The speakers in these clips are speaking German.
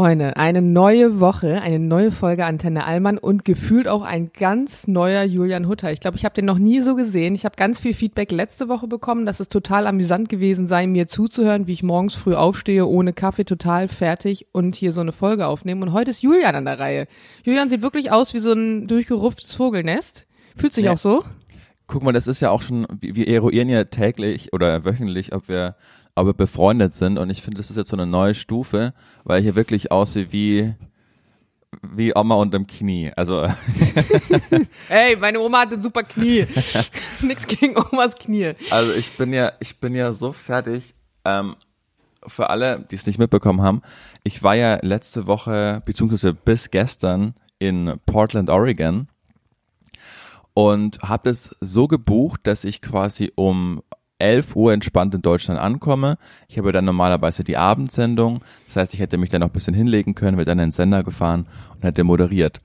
Freunde, eine neue Woche, eine neue Folge Antenne Allmann und gefühlt auch ein ganz neuer Julian Hutter. Ich glaube, ich habe den noch nie so gesehen. Ich habe ganz viel Feedback letzte Woche bekommen, dass es total amüsant gewesen sei, mir zuzuhören, wie ich morgens früh aufstehe, ohne Kaffee, total fertig und hier so eine Folge aufnehme. Und heute ist Julian an der Reihe. Julian sieht wirklich aus wie so ein durchgerupftes Vogelnest. Fühlt sich Ja. auch so. Guck mal, das ist ja auch schon, wir wir eruieren ja täglich oder wöchentlich, ob wir, wir befreundet sind. Und ich finde, das ist jetzt so eine neue Stufe, weil ich hier wirklich aussehe wie, wie Oma unterm Knie. Also, Ey, meine Oma hatte ein super Knie. Nix gegen Omas Knie. also ich bin ja, ich bin ja so fertig. Ähm, für alle, die es nicht mitbekommen haben, ich war ja letzte Woche, beziehungsweise bis gestern in Portland, Oregon und habe es so gebucht, dass ich quasi um 11 Uhr entspannt in Deutschland ankomme. Ich habe dann normalerweise die Abendsendung. Das heißt, ich hätte mich dann noch ein bisschen hinlegen können, wäre dann in den Sender gefahren und hätte moderiert.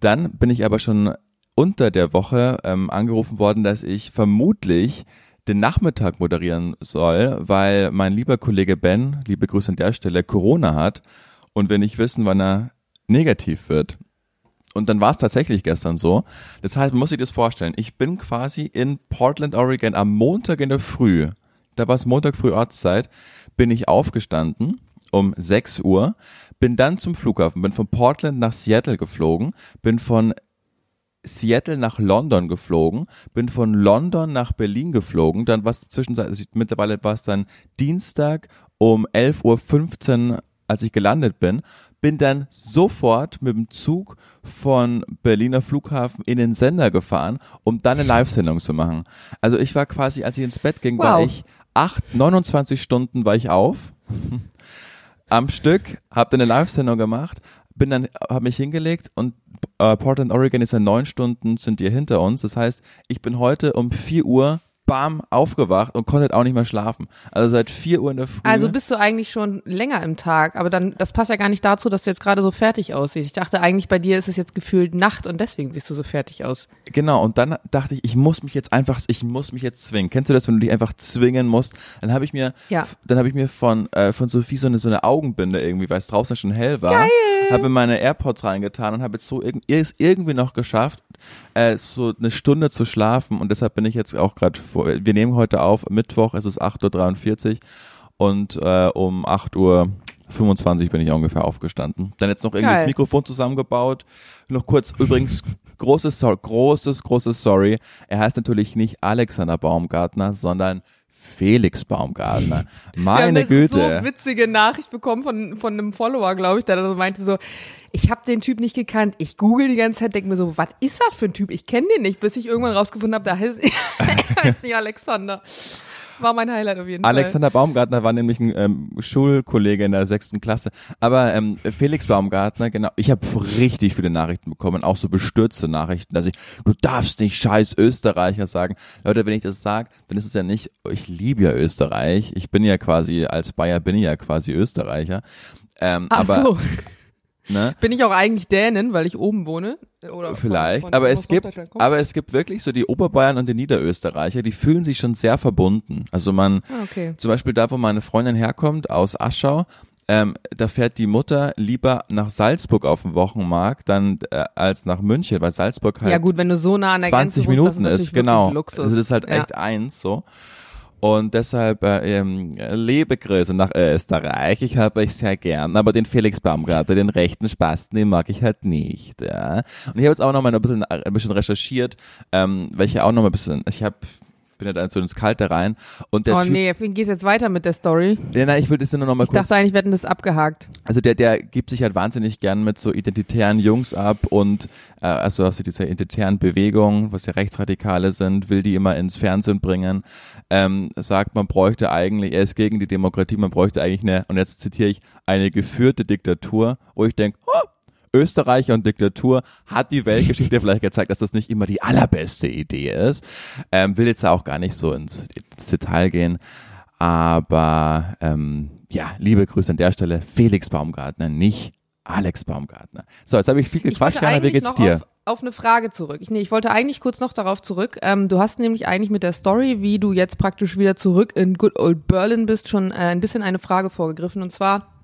Dann bin ich aber schon unter der Woche ähm, angerufen worden, dass ich vermutlich den Nachmittag moderieren soll, weil mein lieber Kollege Ben, liebe Grüße an der Stelle, Corona hat und wir nicht wissen, wann er negativ wird. Und dann war es tatsächlich gestern so. Das heißt, man muss sich das vorstellen. Ich bin quasi in Portland, Oregon am Montag in der Früh. Da war es Montag früh Ortszeit. Bin ich aufgestanden um 6 Uhr, bin dann zum Flughafen, bin von Portland nach Seattle geflogen, bin von Seattle nach London geflogen, bin von London nach Berlin geflogen, dann war es zwischenzeitlich, also mittlerweile war es dann Dienstag um 11.15 Uhr, als ich gelandet bin, bin dann sofort mit dem Zug von Berliner Flughafen in den Sender gefahren, um dann eine Live-Sendung zu machen. Also ich war quasi, als ich ins Bett ging, war Wow. ich acht, 29 Stunden war ich auf am Stück, habe dann eine Live-Sendung gemacht, bin dann, habe mich hingelegt und äh, Portland, Oregon ist ja neun Stunden, sind die hinter uns. Das heißt, ich bin heute um 4 Uhr, bam, aufgewacht und konnte auch nicht mehr schlafen. Also seit 4 Uhr in der Früh. Also bist du eigentlich schon länger im Tag, aber dann, das passt ja gar nicht dazu, dass du jetzt gerade so fertig aussiehst. Ich dachte eigentlich, bei dir ist es jetzt gefühlt Nacht und deswegen siehst du so fertig aus. Genau, und dann dachte ich, ich muss mich jetzt einfach, ich muss mich jetzt zwingen. Kennst du das, wenn du dich einfach zwingen musst? Dann habe ich mir, Ja. dann habe ich mir von, äh, von Sophie so eine, so eine Augenbinde irgendwie, weil es draußen schon hell war, habe in meine AirPods reingetan und habe jetzt so irgendwie noch geschafft, äh, so eine Stunde zu schlafen und deshalb bin ich jetzt auch gerade wir nehmen heute auf, Mittwoch, es ist 8.43 Uhr und äh, um 8 Uhr 25 bin ich ungefähr aufgestanden. Dann jetzt noch irgendwie das Geil. Mikrofon zusammengebaut. Noch kurz, übrigens, großes, großes, großes Sorry. Er heißt natürlich nicht Alexander Baumgartner, sondern Felix Baumgartner. Wir Meine eine Güte. so witzige Nachricht bekommen von, von einem Follower, glaube ich, der dann meinte so, ich habe den Typ nicht gekannt. Ich google die ganze Zeit, denke mir so, was ist das für ein Typ? Ich kenne den nicht, bis ich irgendwann rausgefunden habe, da heißt, er heißt nicht Alexander. War mein Highlight auf jeden Alexander Baumgartner war nämlich ein ähm, Schulkollege in der sechsten Klasse. Aber ähm, Felix Baumgartner, genau, ich habe richtig viele Nachrichten bekommen, auch so bestürzte Nachrichten, dass ich, du darfst nicht scheiß Österreicher sagen. Leute, wenn ich das sage, dann ist es ja nicht, ich liebe ja Österreich. Ich bin ja quasi, als Bayer bin ich ja quasi Österreicher. Ähm, Ach aber, so, ne? bin ich auch eigentlich Dänen, weil ich oben wohne? Oder von- Vielleicht, von- aber von es gibt, aber es gibt wirklich so die Oberbayern und die Niederösterreicher, die fühlen sich schon sehr verbunden. Also man, Ah, okay. zum Beispiel da, wo meine Freundin herkommt, aus Aschau, ähm, da fährt die Mutter lieber nach Salzburg auf den Wochenmarkt, dann äh, als nach München, weil Salzburg halt Ja gut, wenn du so nah an der 20 Grenze wohnst, Minuten das ist, ist, genau. Luxus. Also das ist halt Ja. echt eins so. Und deshalb äh, ähm, liebe Grüße nach Österreich. Ich habe euch sehr gern, aber den Felix Baumgartner, den rechten Spasten, den mag ich halt nicht. Ja. Und ich habe jetzt auch noch mal ein bisschen, ein bisschen recherchiert, ähm, ja auch noch mal ein bisschen, ich habe bin dann so ins Kalte rein und der Oh Typ, nee, gehst jetzt weiter mit der Story. nee, nein, ich will das nur noch mal Ich kurz dachte eigentlich, wir hätten das abgehakt. also der, der gibt sich halt wahnsinnig gern mit so identitären Jungs ab und äh, also aus dieser identitären Bewegung, was ja Rechtsradikale sind, will die immer ins Fernsehen bringen. Ähm, sagt, man bräuchte eigentlich, er ist gegen die Demokratie, man bräuchte eigentlich eine, und jetzt zitiere ich, eine geführte Diktatur, wo ich denke, oh, Österreich und Diktatur hat die Weltgeschichte vielleicht gezeigt, dass das nicht immer die allerbeste Idee ist. Ähm, will jetzt auch gar nicht so ins, ins Detail gehen. Aber ähm, ja, liebe Grüße an der Stelle, Felix Baumgartner, nicht Alex Baumgartner. So, jetzt habe ich viel Ich gequatscht, wollte Jana, wie geht's dir? Auf, auf eine Frage zurück. Ich, nee, ich wollte eigentlich kurz noch darauf zurück. Ähm, du hast nämlich eigentlich mit der Story, wie du jetzt praktisch wieder zurück in Good Old Berlin bist, schon äh, ein bisschen eine Frage vorgegriffen. Und zwar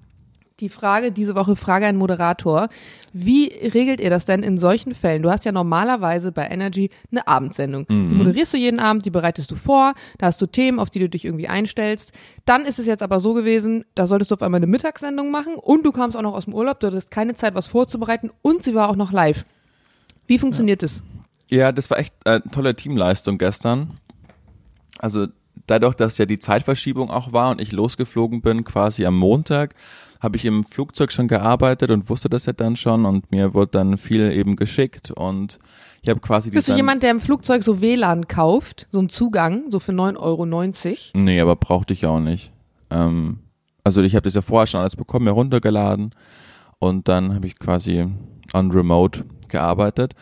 die Frage diese Woche, Frage an Moderator. Wie regelt ihr das denn in solchen Fällen? Du hast ja normalerweise bei Energy eine Abendsendung. Die moderierst du jeden Abend, die bereitest du vor, da hast du Themen, auf die du dich irgendwie einstellst. Dann ist es jetzt aber so gewesen, da solltest du auf einmal eine Mittagssendung machen und du kamst auch noch aus dem Urlaub, du hattest keine Zeit, was vorzubereiten und sie war auch noch live. Wie funktioniert das? Ja, das war echt äh, tolle Teamleistung gestern. Also dadurch, dass ja die Zeitverschiebung auch war und ich losgeflogen bin, quasi am Montag, habe ich im Flugzeug schon gearbeitet und wusste das ja dann schon und mir wurde dann viel eben geschickt und ich habe quasi Bist du jemand, der im Flugzeug so WLAN kauft, so einen Zugang, so für 9,90 Euro? Nee, aber brauchte ich auch nicht. Ähm, also ich habe das ja vorher schon alles bekommen, mir runtergeladen und dann habe ich quasi on Remote gearbeitet.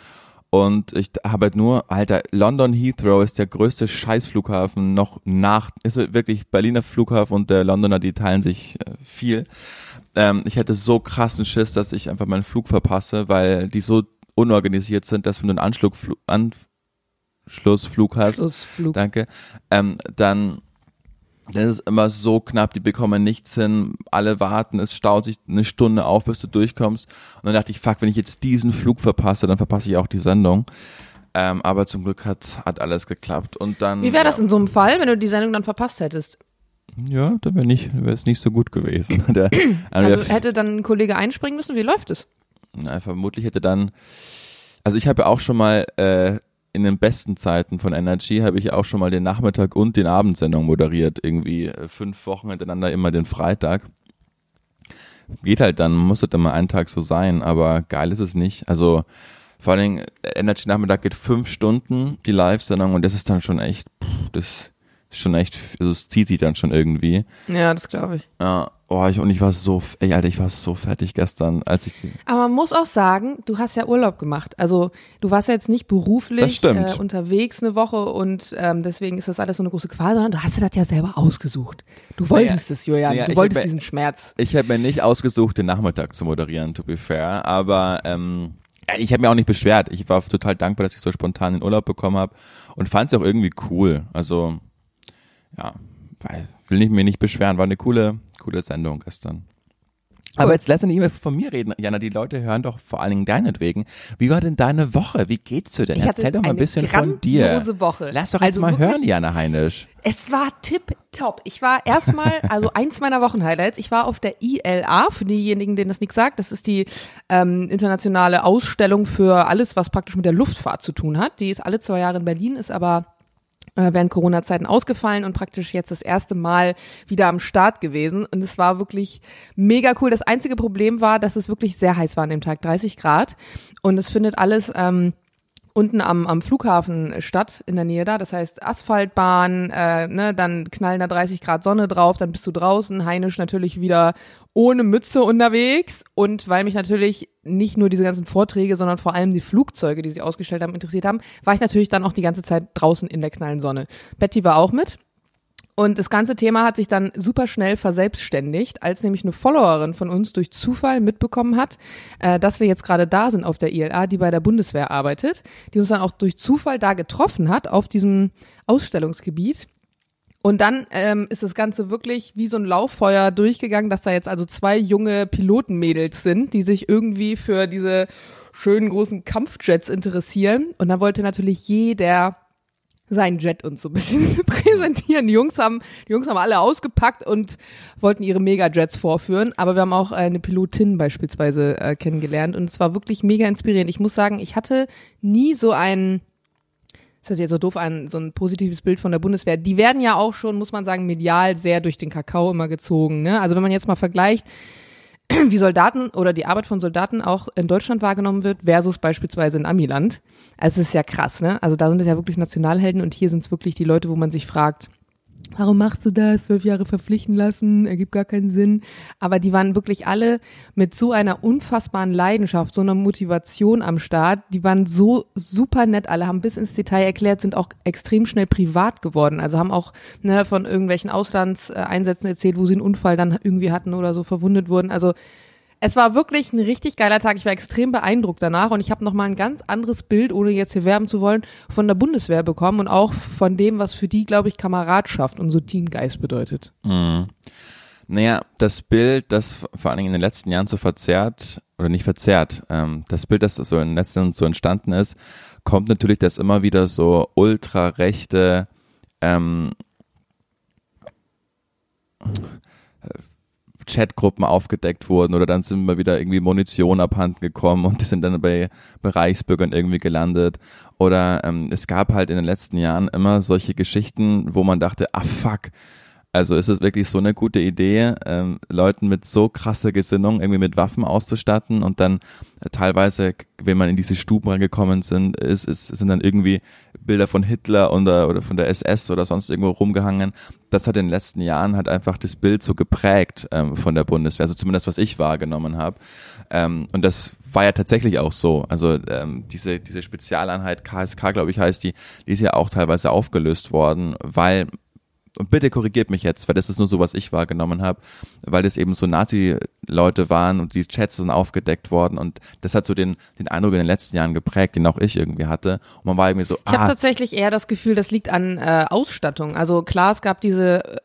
Und ich habe halt nur, Alter, London Heathrow ist der größte Scheißflughafen noch nach, ist wirklich Berliner Flughafen und der Londoner, die teilen sich äh, viel. Ähm, ich hätte so krassen Schiss, dass ich einfach meinen Flug verpasse, weil die so unorganisiert sind, dass wenn du einen Anschlussflug, Anschlussflug hast, Schlussflug. Danke. Ähm, dann, dann ist es immer so knapp, die bekommen nichts hin, alle warten, es staut sich eine Stunde auf, bis du durchkommst. Und dann dachte ich, fuck, wenn ich jetzt diesen Flug verpasse, dann verpasse ich auch die Sendung. Ähm, aber zum Glück hat, hat alles geklappt. Und dann. Wie wäre das ja, in so einem Fall, wenn du die Sendung dann verpasst hättest? Ja, dann wäre nicht, wäre es nicht so gut gewesen. Der, Also der- hätte dann ein Kollege einspringen müssen? Wie läuft es? Na, vermutlich hätte dann, also ich habe ja auch schon mal äh, in den besten Zeiten von Energy habe ich auch schon mal den Nachmittag und den Abendsendung moderiert, irgendwie äh, fünf Wochen hintereinander immer den Freitag. Geht halt dann, muss halt immer einen Tag so sein, aber geil ist es nicht. Also vor allen Dingen, Energy Nachmittag geht fünf Stunden, die Live-Sendung und das ist dann schon echt, pff, das ist schon echt, also es zieht sich dann schon irgendwie. Ja, das glaube ich. Ja, oh, ich, und ich war so, ey, Alter, ich war so fertig gestern, als ich die, Aber man muss auch sagen, du hast ja Urlaub gemacht. Also du warst ja jetzt nicht beruflich äh, unterwegs eine Woche und ähm, deswegen ist das alles so eine große Qual, sondern du hast dir das ja selber ausgesucht. Du wolltest es, Julian. naja, du wolltest hab- diesen Schmerz. Ich habe mir nicht ausgesucht, den Nachmittag zu moderieren, to be fair, aber ähm, ich habe mir auch nicht beschwert. Ich war total dankbar, dass ich so spontan den Urlaub bekommen habe und fand es auch irgendwie cool. Also ja, weil, will nicht, mir nicht beschweren. War eine coole, coole Sendung gestern. Aber jetzt lass nicht immer von mir reden, Jana. Die Leute hören doch vor allen Dingen deinetwegen. Wie war denn deine Woche? Wie geht's dir denn? Ich Erzähl doch mal ein eine bisschen von dir. grandiose Woche. Lass doch jetzt Also mal wirklich- hören, Jana Heinisch. Es war tipptopp. Ich war erstmal, also eins meiner Wochenhighlights, ich war auf der ILA, für diejenigen, denen das nichts sagt, das ist die ähm, internationale Ausstellung für alles, was praktisch mit der Luftfahrt zu tun hat. Die ist alle zwei Jahre in Berlin, ist aber während Corona-Zeiten ausgefallen und praktisch jetzt das erste Mal wieder am Start gewesen. Und es war wirklich mega cool. Das einzige Problem war, dass es wirklich sehr heiß war an dem Tag, 30 Grad. Und es findet alles ähm, unten am, am Flughafen statt, in der Nähe da. Das heißt Asphaltbahn, äh, ne, dann knallen da 30 Grad Sonne drauf, dann bist du draußen, heinisch natürlich wieder ohne Mütze unterwegs. Und weil mich natürlich nicht nur diese ganzen Vorträge, sondern vor allem die Flugzeuge, die sie ausgestellt haben, interessiert haben, war ich natürlich dann auch die ganze Zeit draußen in der knallen Sonne. Betty war auch mit. Und das ganze Thema hat sich dann super schnell verselbstständigt, als nämlich eine Followerin von uns durch Zufall mitbekommen hat, äh, dass wir jetzt gerade da sind auf der ILA, die bei der Bundeswehr arbeitet, die uns dann auch durch Zufall da getroffen hat auf diesem Ausstellungsgebiet. Und dann ähm, ist das Ganze wirklich wie so ein Lauffeuer durchgegangen, dass da jetzt also zwei junge Pilotenmädels sind, die sich irgendwie für diese schönen großen Kampfjets interessieren. Und da wollte natürlich jeder seinen Jet uns so ein bisschen präsentieren. Die Jungs haben, die Jungs haben alle ausgepackt und wollten ihre Megajets vorführen. Aber wir haben auch eine Pilotin beispielsweise äh, kennengelernt und es war wirklich mega inspirierend. Ich muss sagen, ich hatte nie so ein, das hört sich jetzt so doof an, so ein positives Bild von der Bundeswehr. Die werden ja auch schon, muss man sagen, medial sehr durch den Kakao immer gezogen. Ne? Also wenn man jetzt mal vergleicht, wie Soldaten oder die Arbeit von Soldaten auch in Deutschland wahrgenommen wird, versus beispielsweise in Amiland. Also es ist ja krass, ne? Also da sind es ja wirklich Nationalhelden und hier sind es wirklich die Leute, wo man sich fragt, warum machst du das? Zwölf Jahre verpflichten lassen, ergibt gar keinen Sinn. Aber die waren wirklich alle mit so einer unfassbaren Leidenschaft, so einer Motivation am Start. Die waren so super nett, alle haben bis ins Detail erklärt, sind auch extrem schnell privat geworden. Also haben auch ne, von irgendwelchen Auslandseinsätzen erzählt, wo sie einen Unfall dann irgendwie hatten oder so verwundet wurden. Also es war wirklich ein richtig geiler Tag. Ich war extrem beeindruckt danach und ich habe nochmal ein ganz anderes Bild, ohne jetzt hier werben zu wollen, von der Bundeswehr bekommen und auch von dem, was für die, glaube ich, Kameradschaft und so Teamgeist bedeutet. Mhm. Naja, das Bild, das vor allen Dingen in den letzten Jahren so verzerrt, oder nicht verzerrt, ähm, das Bild, das so in den letzten Jahren so entstanden ist, kommt natürlich, dass immer wieder so ultrarechte ähm, Chatgruppen aufgedeckt wurden oder dann sind immer wieder irgendwie Munition abhanden gekommen und die sind dann bei, bei Reichsbürgern irgendwie gelandet. Oder ähm, es gab halt in den letzten Jahren immer solche Geschichten, wo man dachte, ah fuck, also ist es wirklich so eine gute Idee, ähm, Leuten mit so krasser Gesinnung irgendwie mit Waffen auszustatten und dann äh, teilweise, wenn man in diese Stuben reingekommen sind, ist, ist, sind dann irgendwie Bilder von Hitler oder, oder von der SS oder sonst irgendwo rumgehangen. Das hat in den letzten Jahren halt einfach das Bild so geprägt ähm, von der Bundeswehr, also zumindest was ich wahrgenommen habe. Ähm, und das war ja tatsächlich auch so. Also ähm, diese, diese Spezialeinheit KSK, glaube ich, heißt die, die ist ja auch teilweise aufgelöst worden, weil und bitte korrigiert mich jetzt, weil das ist nur so, was ich wahrgenommen habe, weil das eben so Nazi-Leute waren und die Chats sind aufgedeckt worden und das hat so den, den Eindruck in den letzten Jahren geprägt, den auch ich irgendwie hatte. Und man war irgendwie so, ich ah. habe tatsächlich eher das Gefühl, das liegt an äh, Ausstattung. Also klar, es gab diese äh,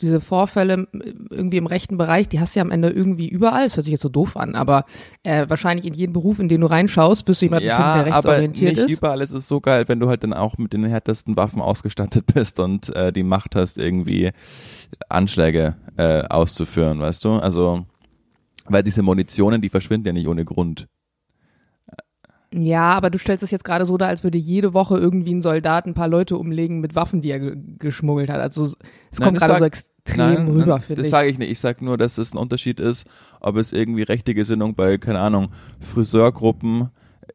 diese Vorfälle irgendwie im rechten Bereich, die hast du ja am Ende irgendwie überall. Das hört sich jetzt so doof an, aber äh, wahrscheinlich in jedem Beruf, in den du reinschaust, wirst du jemanden ja, finden, der rechtsorientiert aber nicht ist. überall ist es so geil, wenn du halt dann auch mit den härtesten Waffen ausgestattet bist und äh, die Macht hast, irgendwie Anschläge äh, auszuführen, weißt du? Also, weil diese Munitionen, die verschwinden ja nicht ohne Grund. Ja, aber du stellst es jetzt gerade so dar, als würde jede Woche irgendwie ein Soldat ein paar Leute umlegen mit Waffen, die er ge geschmuggelt hat. Also es kommt gerade so extrem nein, rüber, finde ich. Das sage ich nicht. Ich sage nur, dass es ein Unterschied ist, ob es irgendwie rechte Gesinnung bei, keine Ahnung, Friseurgruppen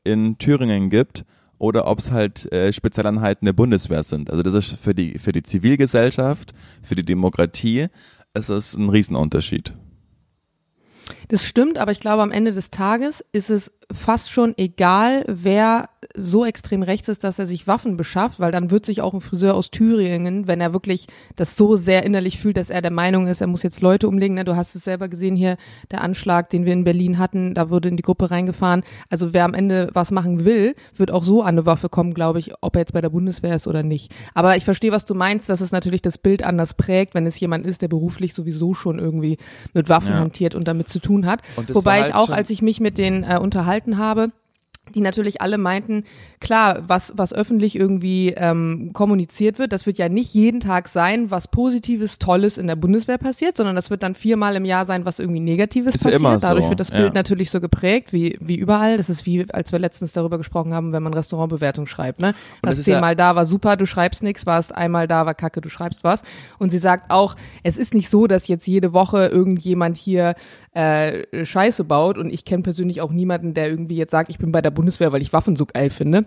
in Thüringen gibt oder ob es halt äh, Spezialeinheiten der Bundeswehr sind. Also das ist für die, für die Zivilgesellschaft, für die Demokratie, ist es ein Riesenunterschied. Das stimmt, aber ich glaube, am Ende des Tages ist es fast schon egal, wer so extrem rechts ist, dass er sich Waffen beschafft, weil dann wird sich auch ein Friseur aus Thüringen, wenn er wirklich das so sehr innerlich fühlt, dass er der Meinung ist, er muss jetzt Leute umlegen. Ne? Du hast es selber gesehen hier, der Anschlag, den wir in Berlin hatten, da wurde in die Gruppe reingefahren. Also wer am Ende was machen will, wird auch so an eine Waffe kommen, glaube ich, ob er jetzt bei der Bundeswehr ist oder nicht. Aber ich verstehe, was du meinst, dass es natürlich das Bild anders prägt, wenn es jemand ist, der beruflich sowieso schon irgendwie mit Waffen ja. hantiert und damit zu tun hat. Wobei halt ich auch, als ich mich mit denen äh, unterhalten habe, die natürlich alle meinten, klar, was, was öffentlich irgendwie ähm, kommuniziert wird, das wird ja nicht jeden Tag sein, was Positives, Tolles in der Bundeswehr passiert, sondern das wird dann viermal im Jahr sein, was irgendwie Negatives ist passiert. Ja Dadurch so. wird das ja. Bild natürlich so geprägt, wie, wie überall. Das ist wie, als wir letztens darüber gesprochen haben, wenn man Restaurantbewertung schreibt. Ne? Was zehnmal ja da war super, du schreibst nichts, warst einmal da war kacke, du schreibst was. Und sie sagt auch, es ist nicht so, dass jetzt jede Woche irgendjemand hier äh, Scheiße baut und ich kenne persönlich auch niemanden, der irgendwie jetzt sagt, ich bin bei der Bundeswehr, weil ich Waffen so geil finde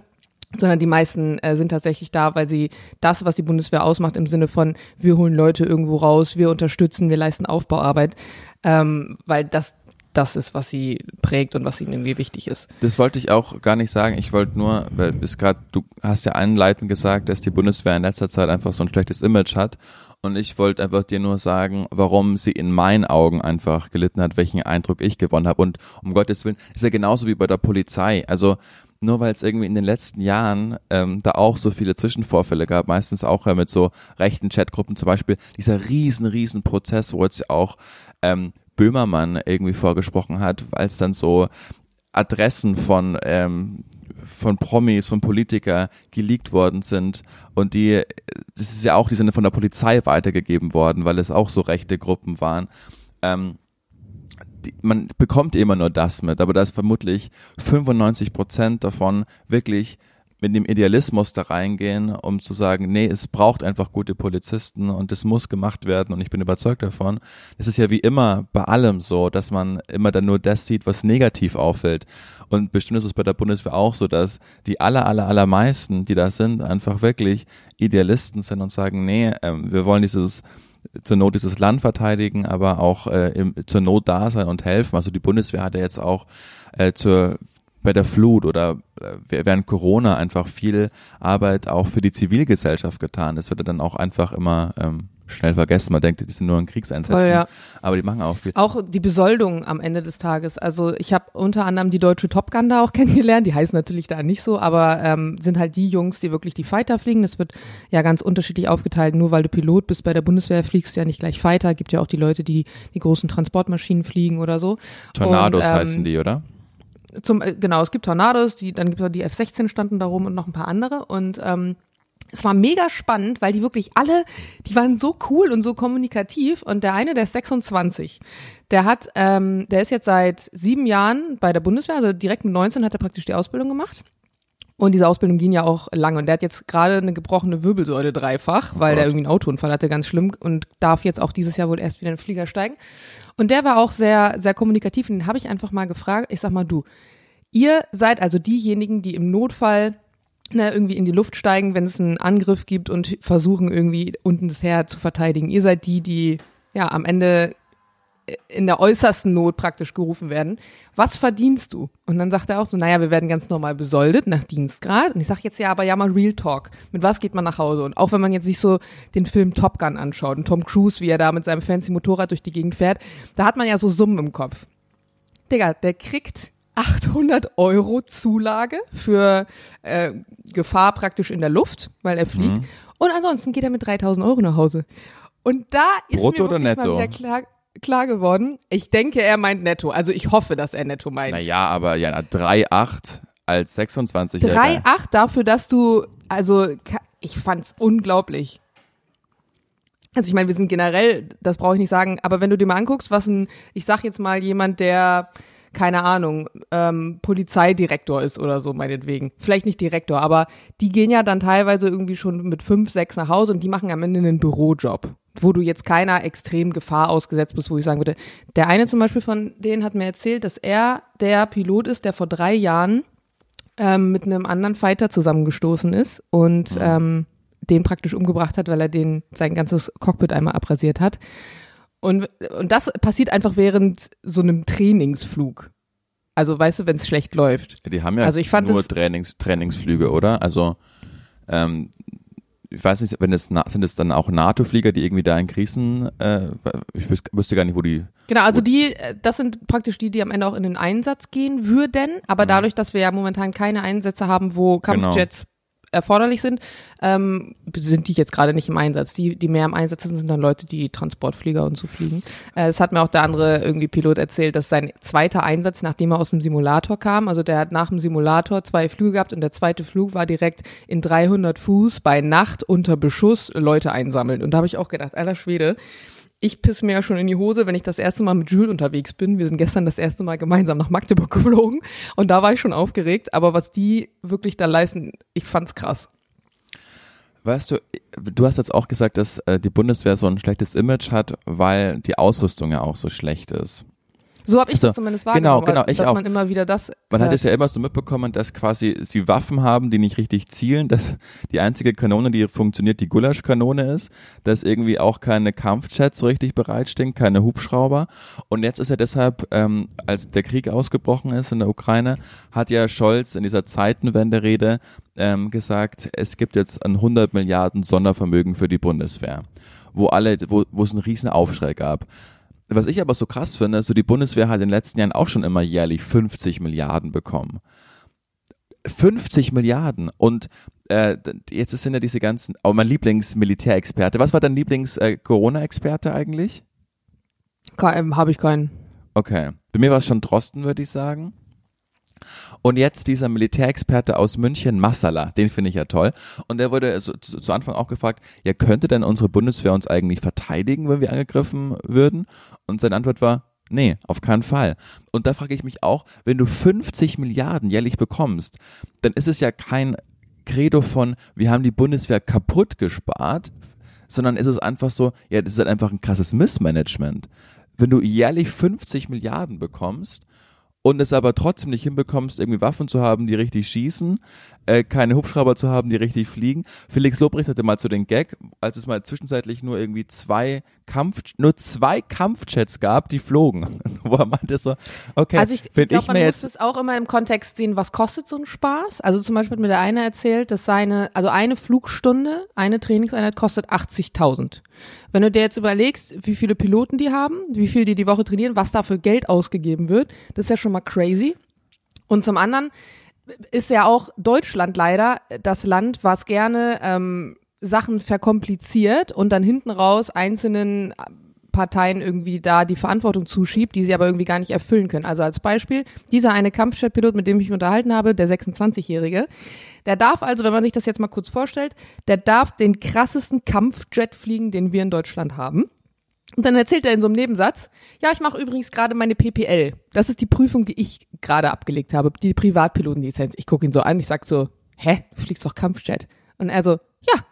sondern die meisten äh, sind tatsächlich da, weil sie das, was die Bundeswehr ausmacht, im Sinne von wir holen Leute irgendwo raus, wir unterstützen, wir leisten Aufbauarbeit, ähm, weil das das ist, was sie prägt und was ihnen irgendwie wichtig ist. Das wollte ich auch gar nicht sagen. Ich wollte nur, weil bis gerade du hast ja einleitend gesagt, dass die Bundeswehr in letzter Zeit einfach so ein schlechtes Image hat. Und ich wollte einfach dir nur sagen, warum sie in meinen Augen einfach gelitten hat, welchen Eindruck ich gewonnen habe. Und um Gottes Willen, ist ja genauso wie bei der Polizei. Also nur weil es irgendwie in den letzten Jahren ähm, da auch so viele Zwischenvorfälle gab, meistens auch äh, mit so rechten Chatgruppen, zum Beispiel dieser riesen, riesen Prozess, wo jetzt auch ähm, Böhmermann irgendwie vorgesprochen hat, als dann so Adressen von ähm, von Promis, von Politiker geleakt worden sind und die, das ist ja auch, die sind von der Polizei weitergegeben worden, weil es auch so rechte Gruppen waren. Ähm, die, man bekommt immer nur das mit, aber da ist vermutlich 95 Prozent davon wirklich mit dem Idealismus da reingehen, um zu sagen, nee, es braucht einfach gute Polizisten und es muss gemacht werden und ich bin überzeugt davon. Es ist ja wie immer bei allem so, dass man immer dann nur das sieht, was negativ auffällt. Und bestimmt ist es bei der Bundeswehr auch so, dass die aller, aller, allermeisten, die da sind, einfach wirklich Idealisten sind und sagen, nee, ähm, wir wollen dieses zur Not dieses Land verteidigen, aber auch äh, im, zur Not da sein und helfen. Also die Bundeswehr hat ja jetzt auch äh, zur bei der Flut oder äh, während Corona einfach viel Arbeit auch für die Zivilgesellschaft getan. Das wird dann auch einfach immer ähm, schnell vergessen. Man denkt, die sind nur in Kriegseinsätzen. Voll, ja. Aber die machen auch viel. Auch die Besoldung am Ende des Tages. Also ich habe unter anderem die deutsche Top Gun da auch kennengelernt. Die heißen natürlich da nicht so, aber ähm, sind halt die Jungs, die wirklich die Fighter fliegen. Das wird ja ganz unterschiedlich aufgeteilt. Nur weil du Pilot bist bei der Bundeswehr, fliegst du ja nicht gleich Fighter. Gibt ja auch die Leute, die die großen Transportmaschinen fliegen oder so. Tornados Und, ähm, heißen die, oder? Zum, äh, genau, es gibt Tornados, die, dann gibt es die F-16 standen da rum und noch ein paar andere und ähm, es war mega spannend, weil die wirklich alle, die waren so cool und so kommunikativ und der eine, der ist 26, der hat, ähm, der ist jetzt seit sieben Jahren bei der Bundeswehr, also direkt mit 19 hat er praktisch die Ausbildung gemacht. Und diese Ausbildung ging ja auch lange. Und der hat jetzt gerade eine gebrochene Wirbelsäule dreifach, weil Gott. der irgendwie einen Autounfall hatte, ganz schlimm. Und darf jetzt auch dieses Jahr wohl erst wieder in den Flieger steigen. Und der war auch sehr, sehr kommunikativ. Und den habe ich einfach mal gefragt. Ich sag mal, du, ihr seid also diejenigen, die im Notfall ne, irgendwie in die Luft steigen, wenn es einen Angriff gibt und versuchen irgendwie unten das Heer zu verteidigen. Ihr seid die, die ja am Ende in der äußersten Not praktisch gerufen werden. Was verdienst du? Und dann sagt er auch so, naja, wir werden ganz normal besoldet nach Dienstgrad. Und ich sage jetzt ja, aber ja mal Real Talk. Mit was geht man nach Hause? Und auch wenn man jetzt sich so den Film Top Gun anschaut und Tom Cruise, wie er da mit seinem fancy Motorrad durch die Gegend fährt, da hat man ja so Summen im Kopf. Digga, der kriegt 800 Euro Zulage für äh, Gefahr praktisch in der Luft, weil er fliegt. Und ansonsten geht er mit 3000 Euro nach Hause. Und da ist Brutto mir oder netto? mal wieder klar, klar geworden. Ich denke, er meint netto. Also ich hoffe, dass er netto meint. Naja, aber ja, 3,8 als 26 3,8 dafür, dass du, also ich fand's unglaublich. Also ich meine, wir sind generell, das brauche ich nicht sagen, aber wenn du dir mal anguckst, was ein, ich sag jetzt mal jemand, der, keine Ahnung, ähm, Polizeidirektor ist oder so, meinetwegen. Vielleicht nicht Direktor, aber die gehen ja dann teilweise irgendwie schon mit fünf, sechs nach Hause und die machen am Ende einen Bürojob, wo du jetzt keiner extremen Gefahr ausgesetzt bist, wo ich sagen würde. Der eine zum Beispiel von denen hat mir erzählt, dass er der Pilot ist, der vor drei Jahren ähm, mit einem anderen Fighter zusammengestoßen ist und ähm, den praktisch umgebracht hat, weil er den sein ganzes Cockpit einmal abrasiert hat. Und, und das passiert einfach während so einem Trainingsflug. Also weißt du, wenn es schlecht läuft. Die haben ja Also ich fand nur Trainings, Trainingsflüge, oder? Also ähm, ich weiß nicht, wenn es sind es dann auch NATO-Flieger, die irgendwie da in Krisen, äh, ich wüs wüsste gar nicht, wo die. Genau, also die, äh, das sind praktisch die, die am Ende auch in den Einsatz gehen würden. Aber Mhm. dadurch, dass wir ja momentan keine Einsätze haben, wo Genau. Erforderlich sind, ähm, sind die jetzt gerade nicht im Einsatz. Die, die mehr im Einsatz sind, sind dann Leute, die Transportflieger und so fliegen. Äh, Es hat mir auch der andere irgendwie Pilot erzählt, dass sein zweiter Einsatz, nachdem er aus dem Simulator kam, also der hat nach dem Simulator zwei Flüge gehabt und der zweite Flug war direkt in 300 Fuß bei Nacht unter Beschuss Leute einsammeln. Und da habe ich auch gedacht, alter Schwede, ich pisse mir ja schon in die Hose, wenn ich das erste Mal mit Jules unterwegs bin. Wir sind gestern das erste Mal gemeinsam nach Magdeburg geflogen und da war ich schon aufgeregt. Aber was die wirklich da leisten, ich fand's krass. Weißt du, du hast jetzt auch gesagt, dass äh, die Bundeswehr so ein schlechtes Image hat, weil die Ausrüstung ja auch so schlecht ist. So habe ich Also, das zumindest genau, wahrgenommen, genau, weil- ich dass auch. man immer wieder das. Man hat hört. es ja immer so mitbekommen, dass quasi sie Waffen haben, die nicht richtig zielen, dass die einzige Kanone, die funktioniert, die Gulaschkanone ist, dass irgendwie auch keine Kampfjets so richtig bereitstehen, keine Hubschrauber. Und jetzt ist ja deshalb, ähm, als der Krieg ausgebrochen ist in der Ukraine, hat ja Scholz in dieser Zeitenwende-Rede ähm, gesagt, es gibt jetzt ein 100 Milliarden Sondervermögen für die Bundeswehr, wo alle, wo, wo es einen riesen Aufschrei gab. Was ich aber so krass finde, so die Bundeswehr hat in den letzten Jahren auch schon immer jährlich 50 Milliarden bekommen. 50 Milliarden und äh, jetzt sind ja diese ganzen, aber mein Lieblingsmilitärexperte, was war dein Lieblings-Corona-Experte eigentlich? Habe ich keinen. Okay, bei mir war es schon Drosten, würde ich sagen. Und jetzt dieser Militärexperte aus München, Massala, den finde ich ja toll. Und der wurde zu Anfang auch gefragt, ja, könnte denn unsere Bundeswehr uns eigentlich verteidigen, wenn wir angegriffen würden? Und seine Antwort war, nee, auf keinen Fall. Und da frage ich mich auch, wenn du 50 Milliarden jährlich bekommst, dann ist es ja kein Credo von, wir haben die Bundeswehr kaputt gespart, sondern ist es einfach so, ja, das ist halt einfach ein krasses Missmanagement. Wenn du jährlich 50 Milliarden bekommst und es aber trotzdem nicht hinbekommst, irgendwie Waffen zu haben, die richtig schießen, äh, keine Hubschrauber zu haben, die richtig fliegen. Felix Lobrecht hatte mal so den Gag, als es mal zwischenzeitlich nur irgendwie zwei Kampf, nur zwei Kampfjets gab, die flogen. Wo er meinte so, okay, Also ich, ich glaube, ich man muss es auch immer im Kontext sehen, was kostet so ein Spaß. Also zum Beispiel hat mir der eine erzählt, dass seine, also eine Flugstunde, eine Trainingseinheit kostet 80.000. Wenn du dir jetzt überlegst, wie viele Piloten die haben, wie viel die die Woche trainieren, was da für Geld ausgegeben wird, das ist ja schon mal crazy. Und zum anderen ist ja auch Deutschland leider das Land, was gerne ähm, Sachen verkompliziert und dann hinten raus einzelnen Parteien irgendwie da die Verantwortung zuschiebt, die sie aber irgendwie gar nicht erfüllen können. Also als Beispiel, dieser eine Kampfjetpilot, mit dem ich mich unterhalten habe, der 26-Jährige, der darf also, wenn man sich das jetzt mal kurz vorstellt, der darf den krassesten Kampfjet fliegen, den wir in Deutschland haben. Und dann erzählt er in so einem Nebensatz, ja, ich mache übrigens gerade meine PPL. Das ist die Prüfung, die ich gerade abgelegt habe, die Privatpilotenlizenz. Ich gucke ihn so an, ich sag so, hä, du fliegst doch Kampfjet. Und er so, ja,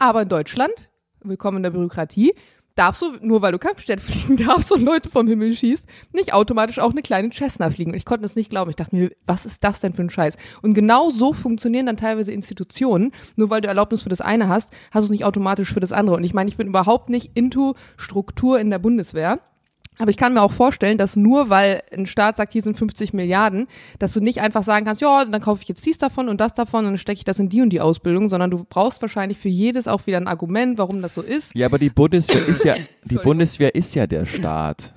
aber in Deutschland, willkommen in der Bürokratie, darfst du, nur weil du Kampfjet fliegen darfst und Leute vom Himmel schießt, nicht automatisch auch eine kleine Cessna fliegen. Und ich konnte es nicht glauben. Ich dachte mir, was ist das denn für ein Scheiß? Und genau so funktionieren dann teilweise Institutionen. Nur weil du Erlaubnis für das eine hast, hast du es nicht automatisch für das andere. Und ich meine, ich bin überhaupt nicht into Struktur in der Bundeswehr. Aber ich kann mir auch vorstellen, dass nur weil ein Staat sagt, hier sind 50 Milliarden, dass du nicht einfach sagen kannst, ja, dann kaufe ich jetzt dies davon und das davon und dann stecke ich das in die und die Ausbildung, sondern du brauchst wahrscheinlich für jedes auch wieder ein Argument, warum das so ist. Ja, aber die Bundeswehr ist ja, die Bundeswehr ist ja der Staat.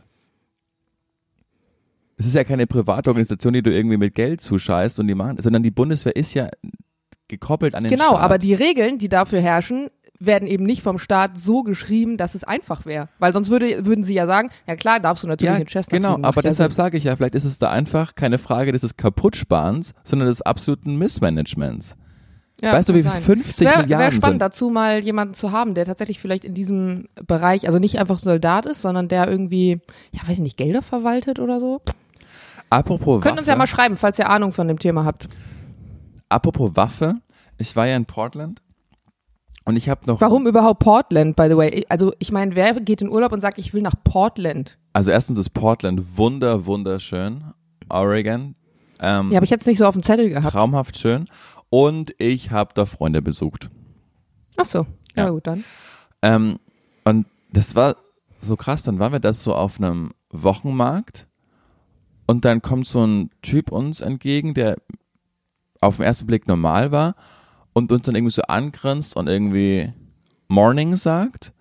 Es ist ja keine Privatorganisation, die du irgendwie mit Geld zuscheißt und die machen, sondern die Bundeswehr ist ja gekoppelt an den genau, Staat. aber die Regeln, die dafür herrschen, werden eben nicht vom Staat so geschrieben, dass es einfach wäre. Weil sonst würde, würden sie ja sagen, ja klar, darfst du natürlich ja, in Chester genau, fliegen, aber deshalb sage ich ja, vielleicht ist es da einfach keine Frage des Kaputtsparens, sondern des absoluten Missmanagements. Ja, weißt du, wie viel sein. 50 Wäre Milliarden wär spannend sind? dazu mal jemanden zu haben, der tatsächlich vielleicht in diesem Bereich, also nicht einfach Soldat ist, sondern der irgendwie, ja weiß ich nicht, Gelder verwaltet oder so. Apropos Könnt uns Waffe, ja mal schreiben, falls ihr Ahnung von dem Thema habt. apropos Waffe, ich war ja in Portland und ich habe noch Warum überhaupt Portland, by the way? Also ich meine, wer geht in Urlaub und sagt, ich will nach Portland? Also erstens ist Portland wunder wunderschön, Oregon, ähm, Ja, habe ich jetzt nicht so auf dem Zettel gehabt. traumhaft schön und ich habe da Freunde besucht. Ach so, ja, Ja. gut dann. Ähm, und das war so krass, dann waren wir das so auf einem Wochenmarkt und dann kommt so ein Typ uns entgegen, der auf den ersten Blick normal war und uns dann irgendwie so angrinst und irgendwie Morning sagt.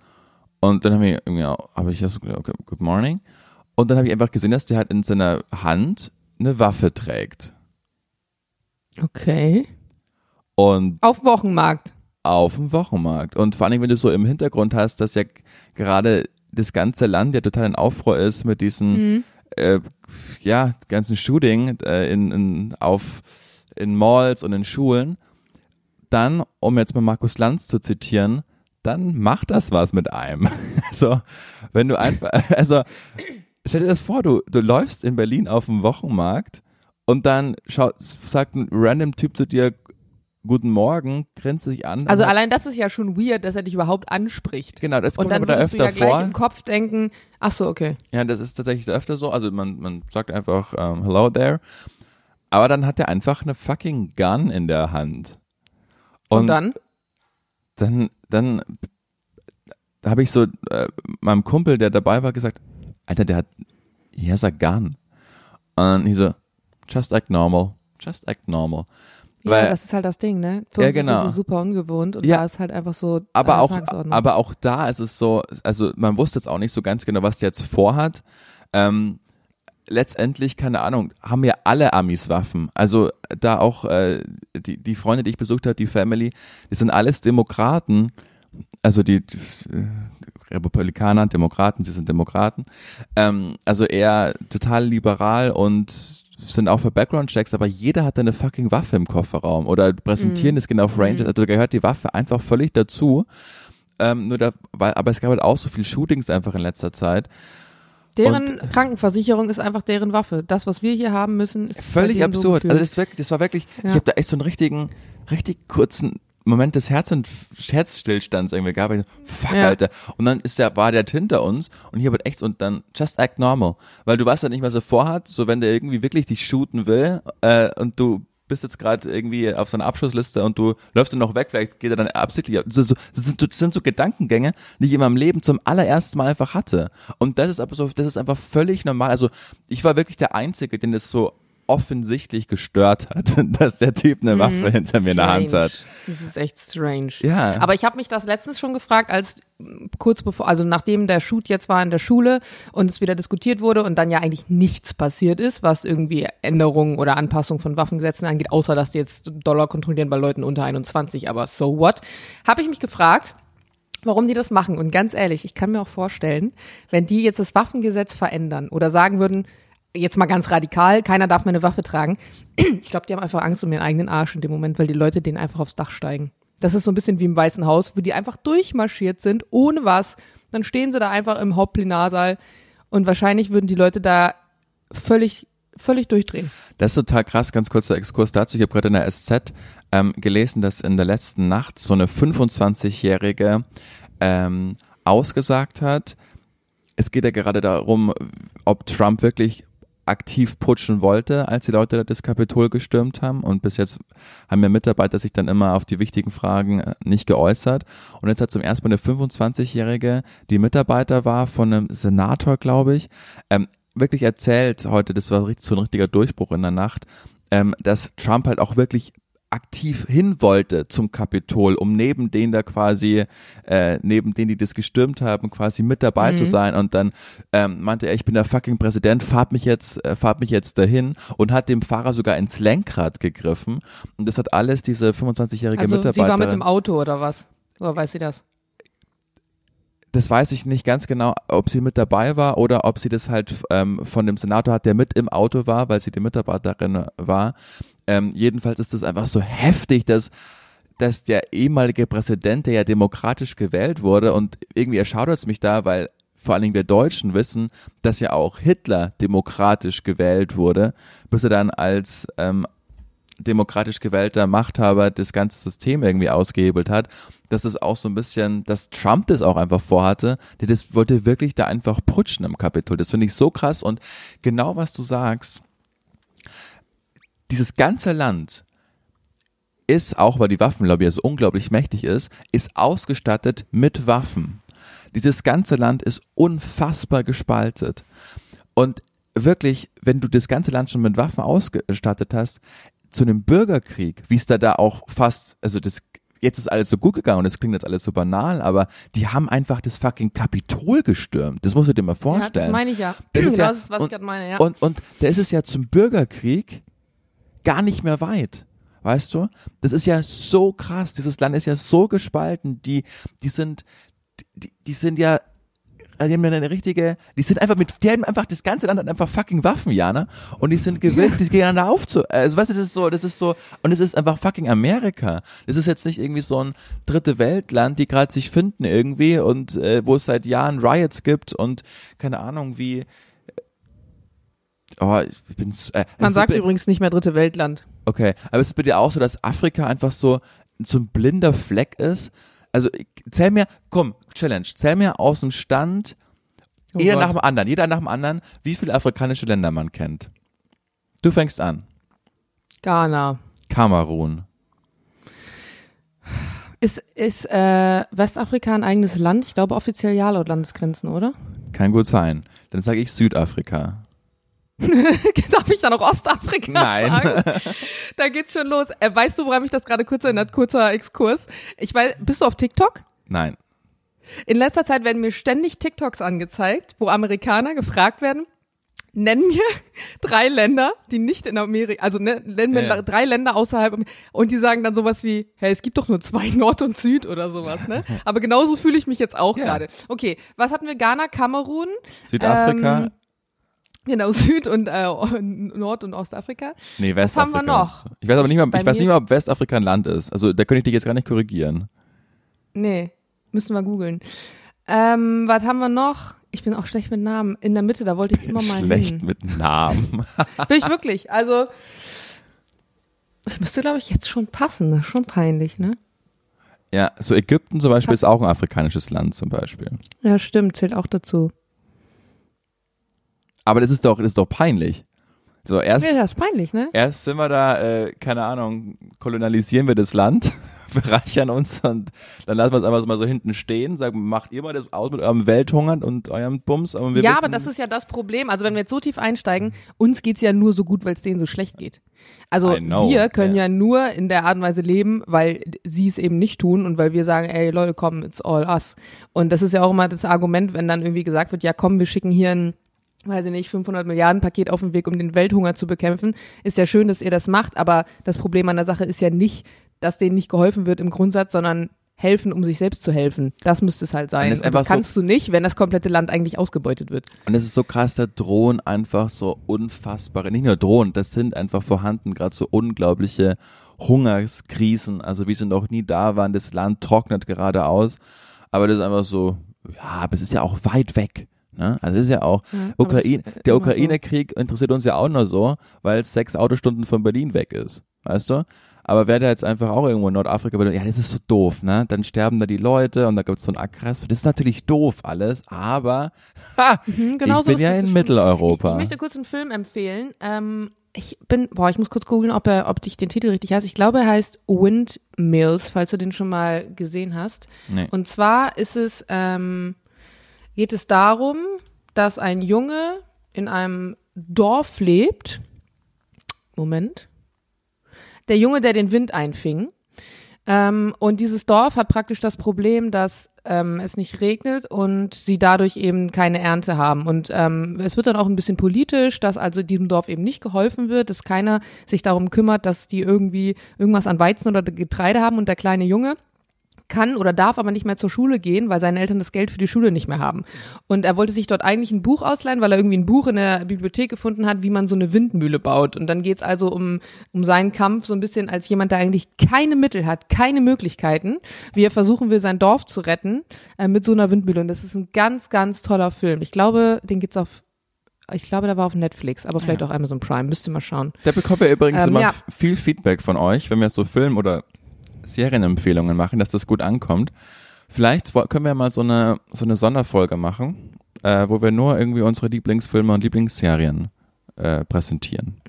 Und dann habe ich irgendwie, habe ich ja so gedacht, okay, good morning. Und dann habe ich einfach gesehen, dass der halt in seiner Hand eine Waffe trägt. Okay. Und Auf Wochenmarkt. auf dem Wochenmarkt. Und vor allem, wenn du so im Hintergrund hast, dass ja gerade das ganze Land ja total in Aufruhr ist mit diesen, Mhm. äh, ja, ganzen Shooting äh, in, in, auf, in Malls und in Schulen, dann, um jetzt mal Markus Lanz zu zitieren, dann macht das was mit einem. so, wenn du einfach, also, stell dir das vor, du, du läufst in Berlin auf dem Wochenmarkt und dann schaut, sagt ein random Typ zu dir, Guten Morgen, grinst sich an. Also und allein das ist ja schon weird, dass er dich überhaupt anspricht. Genau, das Und kommt dann aber da würdest du öfter ja gleich vor. im Kopf denken, ach so, okay. Ja, das ist tatsächlich öfter so. Also man, man sagt einfach ähm, Hello there. Aber dann hat er einfach eine fucking Gun in der Hand. Und, dann? dann, dann da habe ich so äh, meinem Kumpel, der dabei war, gesagt, Alter, der hat, he has a gun. Und ich so, just act normal, just act normal. Ja, Weil- das ist halt das Ding, ne? Für Ja, uns genau. ist es so super ungewohnt und Ja. da ist halt einfach so aber auch, aber auch da ist es so, also man wusste jetzt auch nicht so ganz genau, was der jetzt vorhat. Ähm, letztendlich, keine Ahnung, haben ja alle Amis Waffen. Also da auch äh, die, die Freunde, die ich besucht habe, die Family, die sind alles Demokraten. Also die, die äh, Republikaner, Demokraten, sie sind Demokraten. Ähm, also eher total liberal und sind auch für Background-Checks, aber jeder hat eine fucking Waffe im Kofferraum oder präsentieren es genau auf Rangers. Also da gehört die Waffe einfach völlig dazu. Ähm, nur da, weil, aber es gab halt auch so viel Shootings einfach in letzter Zeit. Deren Krankenversicherung ist einfach deren Waffe. Das, was wir hier haben müssen, ist Völlig so absurd. gefühlt. also das, wirklich, das war wirklich, ich Ja. habe da echt so einen richtigen, richtig kurzen Moment des Herz und Herzstillstands irgendwie gehabt. Ich so, Fuck, Ja. Alter. Und dann ist der, war der hinter uns und hier wird echt und dann just act normal. Weil du weißt ja nicht, was er vorhat. So, wenn der irgendwie wirklich dich shooten will äh, und du bist jetzt gerade irgendwie auf seiner Abschlussliste und du läufst dann noch weg, vielleicht geht er dann absichtlich. Das, sind, das sind so Gedankengänge, die ich in meinem Leben zum allerersten Mal einfach hatte. Und das ist aber so, das ist einfach völlig normal. Also ich war wirklich der Einzige, den das so offensichtlich gestört hat, dass der Typ eine Waffe Mhm. hinter mir in der Hand Strange. hat. Das ist echt strange. Ja. Aber ich habe mich das letztens schon gefragt, als mm, kurz bevor, also nachdem der Shoot jetzt war in der Schule und es wieder diskutiert wurde und dann ja eigentlich nichts passiert ist, was irgendwie Änderungen oder Anpassungen von Waffengesetzen angeht, außer dass die jetzt Dollar kontrollieren bei Leuten unter 21, aber so what, habe ich mich gefragt, warum die das machen. Und ganz ehrlich, ich kann mir auch vorstellen, wenn die jetzt das Waffengesetz verändern oder sagen würden, jetzt mal ganz radikal, keiner darf mehr eine Waffe tragen. Ich glaube, die haben einfach Angst um ihren eigenen Arsch in dem Moment, weil die Leute denen einfach aufs Dach steigen. Das ist so ein bisschen wie im Weißen Haus, wo die einfach durchmarschiert sind, ohne was. Dann stehen sie da einfach im Hauptplenarsaal und wahrscheinlich würden die Leute da völlig, völlig durchdrehen. Das ist total krass, ganz kurzer Exkurs dazu. Ich habe gerade in der SZ ähm, gelesen, dass in der letzten Nacht so eine 25-Jährige ähm, ausgesagt hat, es geht ja gerade darum, ob Trump wirklich aktiv putschen wollte, als die Leute das Kapitol gestürmt haben. Und bis jetzt haben ja Mitarbeiter sich dann immer auf die wichtigen Fragen äh, nicht geäußert. Und jetzt hat zum ersten Mal eine 25-Jährige, die Mitarbeiter war von einem Senator, glaube ich, ähm, wirklich erzählt heute, das war so ein richtiger Durchbruch in der Nacht, ähm, dass Trump halt auch wirklich aktiv hin wollte zum Kapitol, um neben denen da quasi, äh, neben denen, die das gestürmt haben, quasi mit dabei zu sein. Und dann ähm, meinte er, ich bin der fucking Präsident, fahrt mich jetzt, äh, fahrt mich jetzt dahin und hat dem Fahrer sogar ins Lenkrad gegriffen. Und das hat alles diese 25-jährige Also Mitarbeiter. sie war mit dem Auto oder was? Oder weiß sie das? Das weiß ich nicht ganz genau, ob sie mit dabei war oder ob sie das halt ähm, von dem Senator hat, der mit im Auto war, weil sie die Mitarbeiterin war. Ähm, jedenfalls ist es einfach so heftig, dass dass der ehemalige Präsident, der ja demokratisch gewählt wurde, und irgendwie erschaudert es mich da, weil vor allen Dingen wir Deutschen wissen, dass ja auch Hitler demokratisch gewählt wurde, bis er dann als ähm, demokratisch gewählter Machthaber das ganze System irgendwie ausgehebelt hat. Das ist auch so ein bisschen, dass Trump das auch einfach vorhatte. Der das wollte wirklich da einfach putschen im Kapitol. Das finde ich so krass und genau was du sagst. Dieses ganze Land ist, auch weil die Waffenlobby so unglaublich mächtig ist, ist ausgestattet mit Waffen. Dieses ganze Land ist unfassbar gespaltet. Und wirklich, wenn du das ganze Land schon mit Waffen ausgestattet hast, zu einem Bürgerkrieg, wie es da da auch fast, also das, jetzt ist alles so gut gegangen und es klingt jetzt alles so banal, aber die haben einfach das fucking Kapitol gestürmt. Das musst du dir mal Ja, vorstellen. das meine ich ja. Das ist genau ja- das ist, was und, ich gerade meine, ja. Und, und da ist es ja zum Bürgerkrieg gar nicht mehr weit. Weißt du? Das ist ja so krass. Dieses Land ist ja so gespalten. Die, die sind, die, die sind ja, die haben ja eine richtige, die sind einfach mit, die haben einfach, das ganze Land hat einfach fucking Waffen, Jana. Und die sind gewillt, die gegeneinander aufzu, also weißt du, das ist so, das ist so, und es ist einfach fucking Amerika. Das ist jetzt nicht irgendwie so ein dritte Weltland, die gerade sich finden irgendwie und äh, wo es seit Jahren Riots gibt und keine Ahnung wie, Oh, ich bin. Äh, Man sagt ist, übrigens nicht mehr dritte Weltland. Okay, aber es ist bei dir auch so, dass Afrika einfach so, so ein blinder Fleck ist? Also zähl mir, komm, Challenge, zähl mir aus dem Stand, Oh jeder Gott. nach dem anderen, jeder nach dem anderen, wie viele afrikanische Länder man kennt. Du fängst an. Ghana. Kamerun. Ist, ist äh, Westafrika ein eigenes Land? Ich glaube offiziell ja laut Landesgrenzen, oder? Kann gut sein. Dann sage ich Südafrika. Darf ich da noch Ostafrika Nein. sagen? Da geht's schon los. Äh, weißt du, woran mich das gerade kurz erinnert? Kurzer Exkurs. Ich weiß, bist du auf TikTok? Nein. In letzter Zeit werden mir ständig TikToks angezeigt, wo Amerikaner gefragt werden, nenn mir drei Länder, die nicht in Amerika, also ne, nenn mir Ja, ja. drei Länder außerhalb und die sagen dann sowas wie, hey, es gibt doch nur zwei Nord und Süd oder sowas, ne? Aber genauso fühle ich mich jetzt auch Ja. gerade. Okay, was hatten wir? Ghana, Kamerun, Südafrika? Ähm, genau Süd und äh, Nord und Ostafrika. nee, was haben Westafrika. wir noch? Ich weiß aber nicht mal, Bei ich weiß nicht mal, ob Westafrika ein Land ist. Also da könnte ich dich jetzt gar nicht korrigieren. Nee, müssen wir googeln. Ähm, was haben wir noch? Ich bin auch schlecht mit Namen. In der Mitte, da wollte ich immer mal Schlecht hin. mit Namen. Bin ich wirklich. Also, ich müsste, glaube ich, jetzt schon passen. Das ist schon peinlich, ne? ja, so Ägypten zum Beispiel ist auch ein afrikanisches Land zum Beispiel. Ja, stimmt. Zählt auch dazu. Aber das ist doch, das ist doch peinlich. So, erst, Ja, das ist peinlich, ne? erst sind wir da, äh, keine Ahnung, kolonialisieren wir das Land bereichern uns und dann lassen wir es einfach mal so hinten stehen, sagen, macht ihr mal das aus mit eurem Welthungern und eurem Bums. Aber ja, aber das ist ja das Problem. Also wenn wir jetzt so tief einsteigen, uns geht's ja nur so gut, weil es denen so schlecht geht. Also wir können yeah. ja nur in der Art und Weise leben, weil sie es eben nicht tun und weil wir sagen, ey Leute, komm, it's all us. Und das ist ja auch immer das Argument, wenn dann irgendwie gesagt wird, ja komm, wir schicken hier ein weiß ich nicht, 500 Milliarden Paket auf dem Weg, um den Welthunger zu bekämpfen. Ist ja schön, dass ihr das macht, aber das Problem an der Sache ist ja nicht, dass denen nicht geholfen wird im Grundsatz, sondern helfen, um sich selbst zu helfen. Das müsste es halt sein. Das kannst so, du nicht, wenn das komplette Land eigentlich ausgebeutet wird. Und es ist so krass, da drohen einfach so unfassbare, nicht nur drohen, das sind einfach vorhanden, gerade so unglaubliche Hungerskrisen, also wie sie noch nie da waren. Das Land trocknet gerade aus, aber das ist einfach so, ja, aber es ist ja auch weit weg. Ne? Also ist ja auch, ja, Ukraine, der Ukraine-Krieg so. interessiert uns ja auch nur so, weil es sechs Autostunden von Berlin weg ist. Weißt du? Aber wer da jetzt einfach auch irgendwo in Nordafrika würde, ja, das ist so doof, ne? Dann sterben da die Leute und da gibt es so ein Aggressor. Das ist natürlich doof alles, aber ha, mhm, genau ich bin ja in Mitteleuropa. Ich, ich, möchte kurz einen Film empfehlen. Ähm, ich bin, boah, ich muss kurz googeln, ob er, ob ich den Titel richtig heißt. Ich glaube, er heißt Windmills, falls du den schon mal gesehen hast. Nee. Und zwar ist es, ähm, geht es darum, dass ein Junge in einem Dorf lebt. Moment der Junge, der den Wind einfing. Ähm, und dieses Dorf hat praktisch das Problem, dass ähm, es nicht regnet und sie dadurch eben keine Ernte haben. Und ähm, es wird dann auch ein bisschen politisch, dass also diesem Dorf eben nicht geholfen wird, dass keiner sich darum kümmert, dass die irgendwie irgendwas an Weizen oder Getreide haben und der kleine Junge kann oder darf aber nicht mehr zur Schule gehen, weil seine Eltern das Geld für die Schule nicht mehr haben. Und er wollte sich dort eigentlich ein Buch ausleihen, weil er irgendwie ein Buch in der Bibliothek gefunden hat, wie man so eine Windmühle baut. Und dann geht's also um, um seinen Kampf so ein bisschen als jemand, der eigentlich keine Mittel hat, keine Möglichkeiten, wie er versuchen will, sein Dorf zu retten äh, mit so einer Windmühle. Und das ist ein ganz, ganz toller Film. Ich glaube, den gibt's auf ich glaube, der war auf Netflix, aber vielleicht ja. auch Amazon Prime. Müsste mal schauen. Da bekommen wir übrigens ähm, immer ja. viel Feedback von euch, wenn wir so Film oder Serienempfehlungen machen, dass das gut ankommt. Vielleicht können wir mal so eine, so eine Sonderfolge machen, äh, wo wir nur irgendwie unsere Lieblingsfilme und Lieblingsserien äh, präsentieren.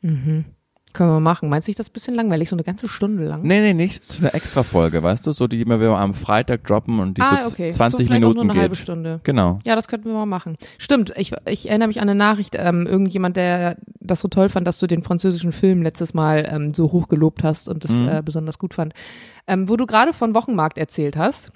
Mhm. Können wir machen. Meinst du nicht das ein bisschen langweilig, so eine ganze Stunde lang? Nee, nee, nicht. So eine extra Folge, weißt du? So, die wir am Freitag droppen und die ah, so okay. 20 so Minuten auch nur eine geht. halbe Stunde. Genau. Ja, das könnten wir mal machen. Stimmt, ich, ich erinnere mich an eine Nachricht, ähm, irgendjemand, der das so toll fand, dass du den französischen Film letztes Mal ähm, so hoch gelobt hast und das mhm. äh, besonders gut fand. Ähm, wo du gerade von Wochenmarkt erzählt hast.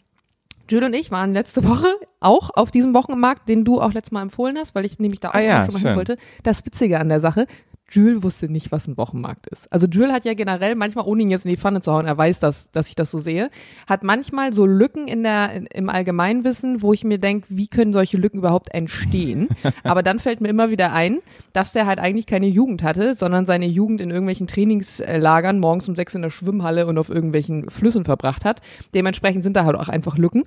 Jules und ich waren letzte Woche auch auf diesem Wochenmarkt, den du auch letztes Mal empfohlen hast, weil ich nämlich da auch ah, ja, schon mal hin wollte. Das Witzige an der Sache, Jules wusste nicht, was ein Wochenmarkt ist. Also Jules hat ja generell manchmal, ohne ihn jetzt in die Pfanne zu hauen, er weiß das, dass ich das so sehe, hat manchmal so Lücken in der, im Allgemeinwissen, wo ich mir denke, wie können solche Lücken überhaupt entstehen? Aber dann fällt mir immer wieder ein, dass der halt eigentlich keine Jugend hatte, sondern seine Jugend in irgendwelchen Trainingslagern morgens um sechs in der Schwimmhalle und auf irgendwelchen Flüssen verbracht hat. Dementsprechend sind da halt auch einfach Lücken.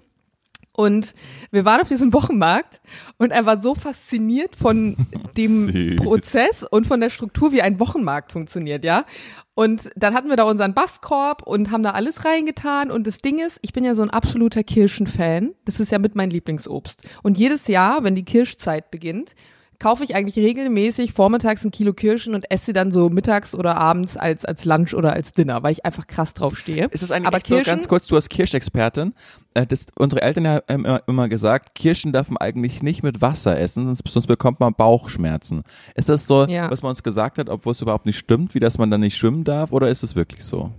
Und wir waren auf diesem Wochenmarkt und er war so fasziniert von dem. Prozess und von der Struktur, wie ein Wochenmarkt funktioniert, ja. Und dann hatten wir da unseren Basskorb und haben da alles reingetan. Und das Ding ist, ich bin ja so ein absoluter Kirschenfan. Das ist ja mit mein Lieblingsobst. Und jedes Jahr, wenn die Kirschzeit beginnt, kaufe ich eigentlich regelmäßig vormittags ein Kilo Kirschen und esse sie dann so mittags oder abends als, als Lunch oder als Dinner, weil ich einfach krass drauf stehe. Ist das eigentlich Aber Kirschen, so, ganz kurz, du als Kirschexpertin, äh, das, unsere Eltern haben immer, immer gesagt, Kirschen darf man eigentlich nicht mit Wasser essen, sonst, sonst bekommt man Bauchschmerzen. Ist das so, ja. was man uns gesagt hat, obwohl es überhaupt nicht stimmt, wie dass man dann nicht schwimmen darf, oder ist es wirklich so?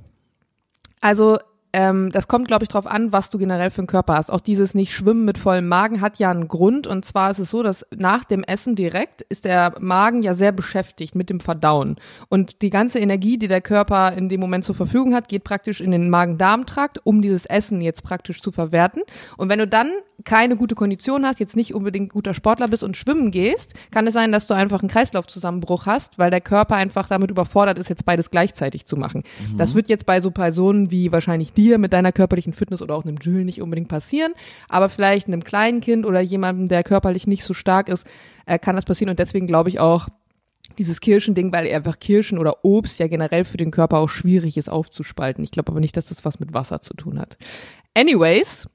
Also ähm, das kommt, glaube ich, darauf an, was du generell für einen Körper hast. Auch dieses nicht schwimmen mit vollem Magen hat ja einen Grund. Und zwar ist es so, dass nach dem Essen direkt ist der Magen ja sehr beschäftigt mit dem Verdauen. Und die ganze Energie, die der Körper in dem Moment zur Verfügung hat, geht praktisch in den Magen-Darm-Trakt, um dieses Essen jetzt praktisch zu verwerten. Und wenn du dann keine gute Kondition hast, jetzt nicht unbedingt guter Sportler bist und schwimmen gehst, kann es sein, dass du einfach einen Kreislaufzusammenbruch hast, weil der Körper einfach damit überfordert ist, jetzt beides gleichzeitig zu machen. Mhm. Das wird jetzt bei so Personen wie wahrscheinlich dir mit deiner körperlichen Fitness oder auch einem Jules nicht unbedingt passieren, aber vielleicht einem kleinen Kind oder jemandem, der körperlich nicht so stark ist, äh, kann das passieren und deswegen glaube ich auch, dieses Kirschending, weil einfach Kirschen oder Obst ja generell für den Körper auch schwierig ist aufzuspalten. Ich glaube aber nicht, dass das was mit Wasser zu tun hat. Anyways,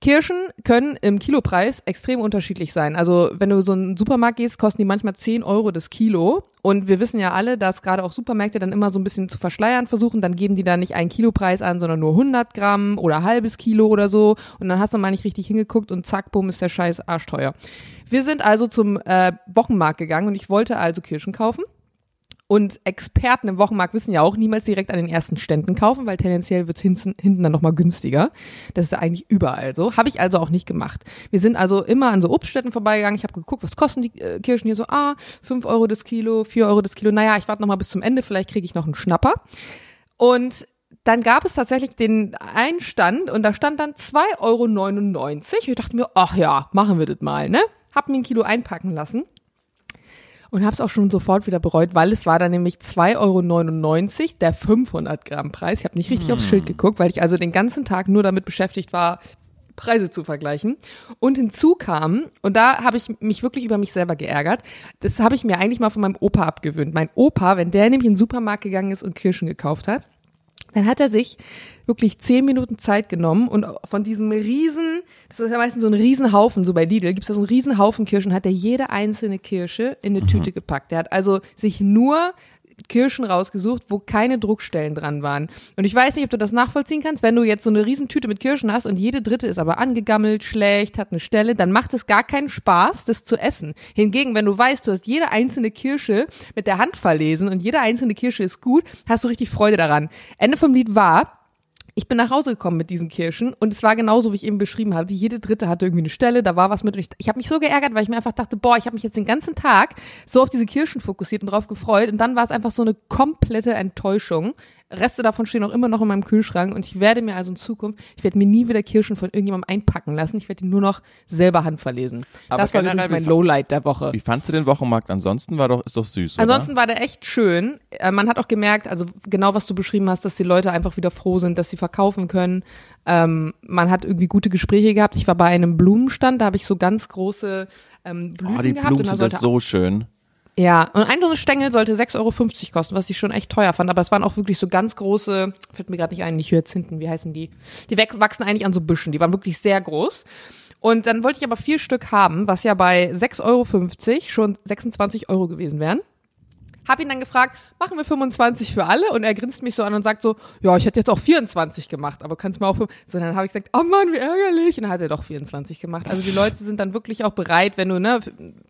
Kirschen können im Kilopreis extrem unterschiedlich sein. Also wenn du so in einen Supermarkt gehst, kosten die manchmal 10 Euro das Kilo. Und wir wissen ja alle, dass gerade auch Supermärkte dann immer so ein bisschen zu verschleiern versuchen. Dann geben die da nicht einen Kilopreis an, sondern nur 100 Gramm oder halbes Kilo oder so. Und dann hast du mal nicht richtig hingeguckt und zack, bumm, ist der Scheiß arschteuer. Wir sind also zum äh, Wochenmarkt gegangen und ich wollte also Kirschen kaufen. Und Experten im Wochenmarkt wissen ja auch, niemals direkt an den ersten Ständen kaufen, weil tendenziell wird hinten, hinten dann nochmal günstiger. Das ist ja eigentlich überall so. Habe ich also auch nicht gemacht. Wir sind also immer an so Obststätten vorbeigegangen. Ich habe geguckt, was kosten die äh, Kirschen hier so? Ah, fünf Euro das Kilo, vier Euro das Kilo. Naja, ich warte nochmal bis zum Ende, vielleicht kriege ich noch einen Schnapper. Und dann gab es tatsächlich den Einstand und da stand dann 2,99 Euro. Ich dachte mir, ach ja, machen wir das mal, ne? Hab mir ein Kilo einpacken lassen und habe es auch schon sofort wieder bereut, weil es war dann nämlich 2,99 Euro der 500 Gramm Preis. Ich habe nicht richtig hm. aufs Schild geguckt, weil ich also den ganzen Tag nur damit beschäftigt war, Preise zu vergleichen. Und hinzu kam, und da habe ich mich wirklich über mich selber geärgert, das habe ich mir eigentlich mal von meinem Opa abgewöhnt. Mein Opa, wenn der nämlich in den Supermarkt gegangen ist und Kirschen gekauft hat, dann hat er sich wirklich zehn Minuten Zeit genommen und von diesem riesen, das ist ja meistens so ein Riesenhaufen, so bei Lidl gibt es da so einen Riesenhaufen Kirschen, hat er jede einzelne Kirsche in eine mhm. Tüte gepackt. Der hat also sich nur Kirschen rausgesucht, wo keine Druckstellen dran waren. Und ich weiß nicht, ob du das nachvollziehen kannst. Wenn du jetzt so eine Riesentüte mit Kirschen hast und jede dritte ist aber angegammelt, schlecht, hat eine Stelle, dann macht es gar keinen Spaß, das zu essen. Hingegen, wenn du weißt, du hast jede einzelne Kirsche mit der Hand verlesen und jede einzelne Kirsche ist gut, hast du richtig Freude daran. Ende vom Lied war, ich bin nach Hause gekommen mit diesen Kirschen und es war genauso, wie ich eben beschrieben habe. Jede dritte hatte irgendwie eine Stelle, da war was mit. Und ich, ich habe mich so geärgert, weil ich mir einfach dachte, boah, ich habe mich jetzt den ganzen Tag so auf diese Kirschen fokussiert und drauf gefreut. Und dann war es einfach so eine komplette Enttäuschung. Reste davon stehen auch immer noch in meinem Kühlschrank und ich werde mir also in Zukunft, ich werde mir nie wieder Kirschen von irgendjemandem einpacken lassen. Ich werde die nur noch selber handverlesen. Aber das war übrigens mein Lowlight der Woche. Wie fandst du den Wochenmarkt ansonsten? War doch, ist doch süß, Ansonsten oder? war der echt schön. Äh, man hat auch gemerkt, also genau was du beschrieben hast, dass die Leute einfach wieder froh sind, dass sie verkaufen können. Ähm, man hat irgendwie gute Gespräche gehabt. Ich war bei einem Blumenstand, da habe ich so ganz große ähm, Blüten oh, die gehabt. Blumen sind das so schön. Ja, und ein Stängel sollte 6,50 Euro kosten, was ich schon echt teuer fand. Aber es waren auch wirklich so ganz große, fällt mir gerade nicht ein, nicht Hyazinthen, wie heißen die? Die wachsen eigentlich an so Büschen, die waren wirklich sehr groß. Und dann wollte ich aber vier Stück haben, was ja bei 6,50 Euro schon 26 Euro gewesen wären. Hab ihn dann gefragt, machen wir 25 für alle? Und er grinst mich so an und sagt so, ja, ich hätte jetzt auch 24 gemacht, aber kannst du mal auch So, dann habe ich gesagt, oh Mann, wie ärgerlich. Und dann hat er doch 24 gemacht. Also die Leute sind dann wirklich auch bereit, wenn du ne,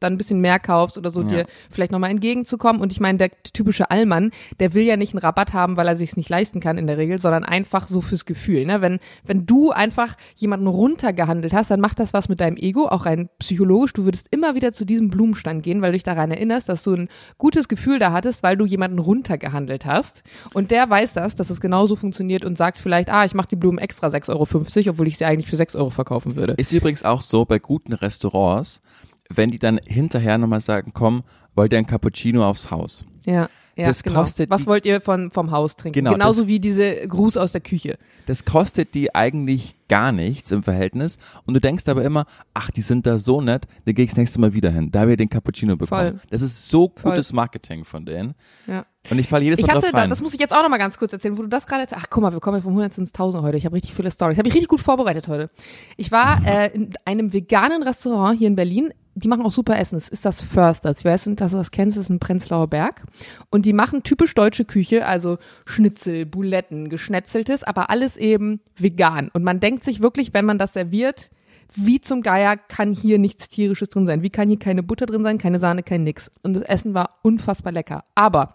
dann ein bisschen mehr kaufst oder so, ja. dir vielleicht nochmal entgegenzukommen. Und ich meine, der typische Allmann, der will ja nicht einen Rabatt haben, weil er sich nicht leisten kann in der Regel, sondern einfach so fürs Gefühl. Ne? Wenn, wenn du einfach jemanden runtergehandelt hast, dann macht das was mit deinem Ego, auch rein psychologisch. Du würdest immer wieder zu diesem Blumenstand gehen, weil du dich daran erinnerst, dass du ein gutes Gefühl da hattest, weil du jemanden runtergehandelt hast. Und der weiß das, dass es genauso funktioniert und sagt vielleicht, ah, ich mache die Blumen extra 6,50 Euro, obwohl ich sie eigentlich für 6 Euro verkaufen würde. Ist übrigens auch so bei guten Restaurants, wenn die dann hinterher nochmal sagen, komm, wollt ihr ein Cappuccino aufs Haus? Ja. Ja, das genau. kostet. Was wollt ihr von, vom Haus trinken? Genau, Genauso das, wie diese Gruß aus der Küche. Das kostet die eigentlich gar nichts im Verhältnis. Und du denkst aber immer, ach, die sind da so nett, da gehe ich das nächste Mal wieder hin. Da habe ich den Cappuccino bekommen. Voll. Das ist so gutes Voll. Marketing von denen. Ja. Und ich falle jedes Mal ich hatte, drauf rein. Das muss ich jetzt auch noch mal ganz kurz erzählen, wo du das gerade Ach, guck mal, wir kommen vom 100 ins 1000 heute. Ich habe richtig viele Stories. Habe ich richtig gut vorbereitet heute. Ich war äh, in einem veganen Restaurant hier in Berlin die machen auch super Essen. Es ist das Försters. Ich weiß nicht, dass du das kennst, das ist ein Prenzlauer Berg. Und die machen typisch deutsche Küche, also Schnitzel, Buletten, Geschnetzeltes, aber alles eben vegan. Und man denkt sich wirklich, wenn man das serviert, wie zum Geier kann hier nichts tierisches drin sein? Wie kann hier keine Butter drin sein, keine Sahne, kein nix? Und das Essen war unfassbar lecker. Aber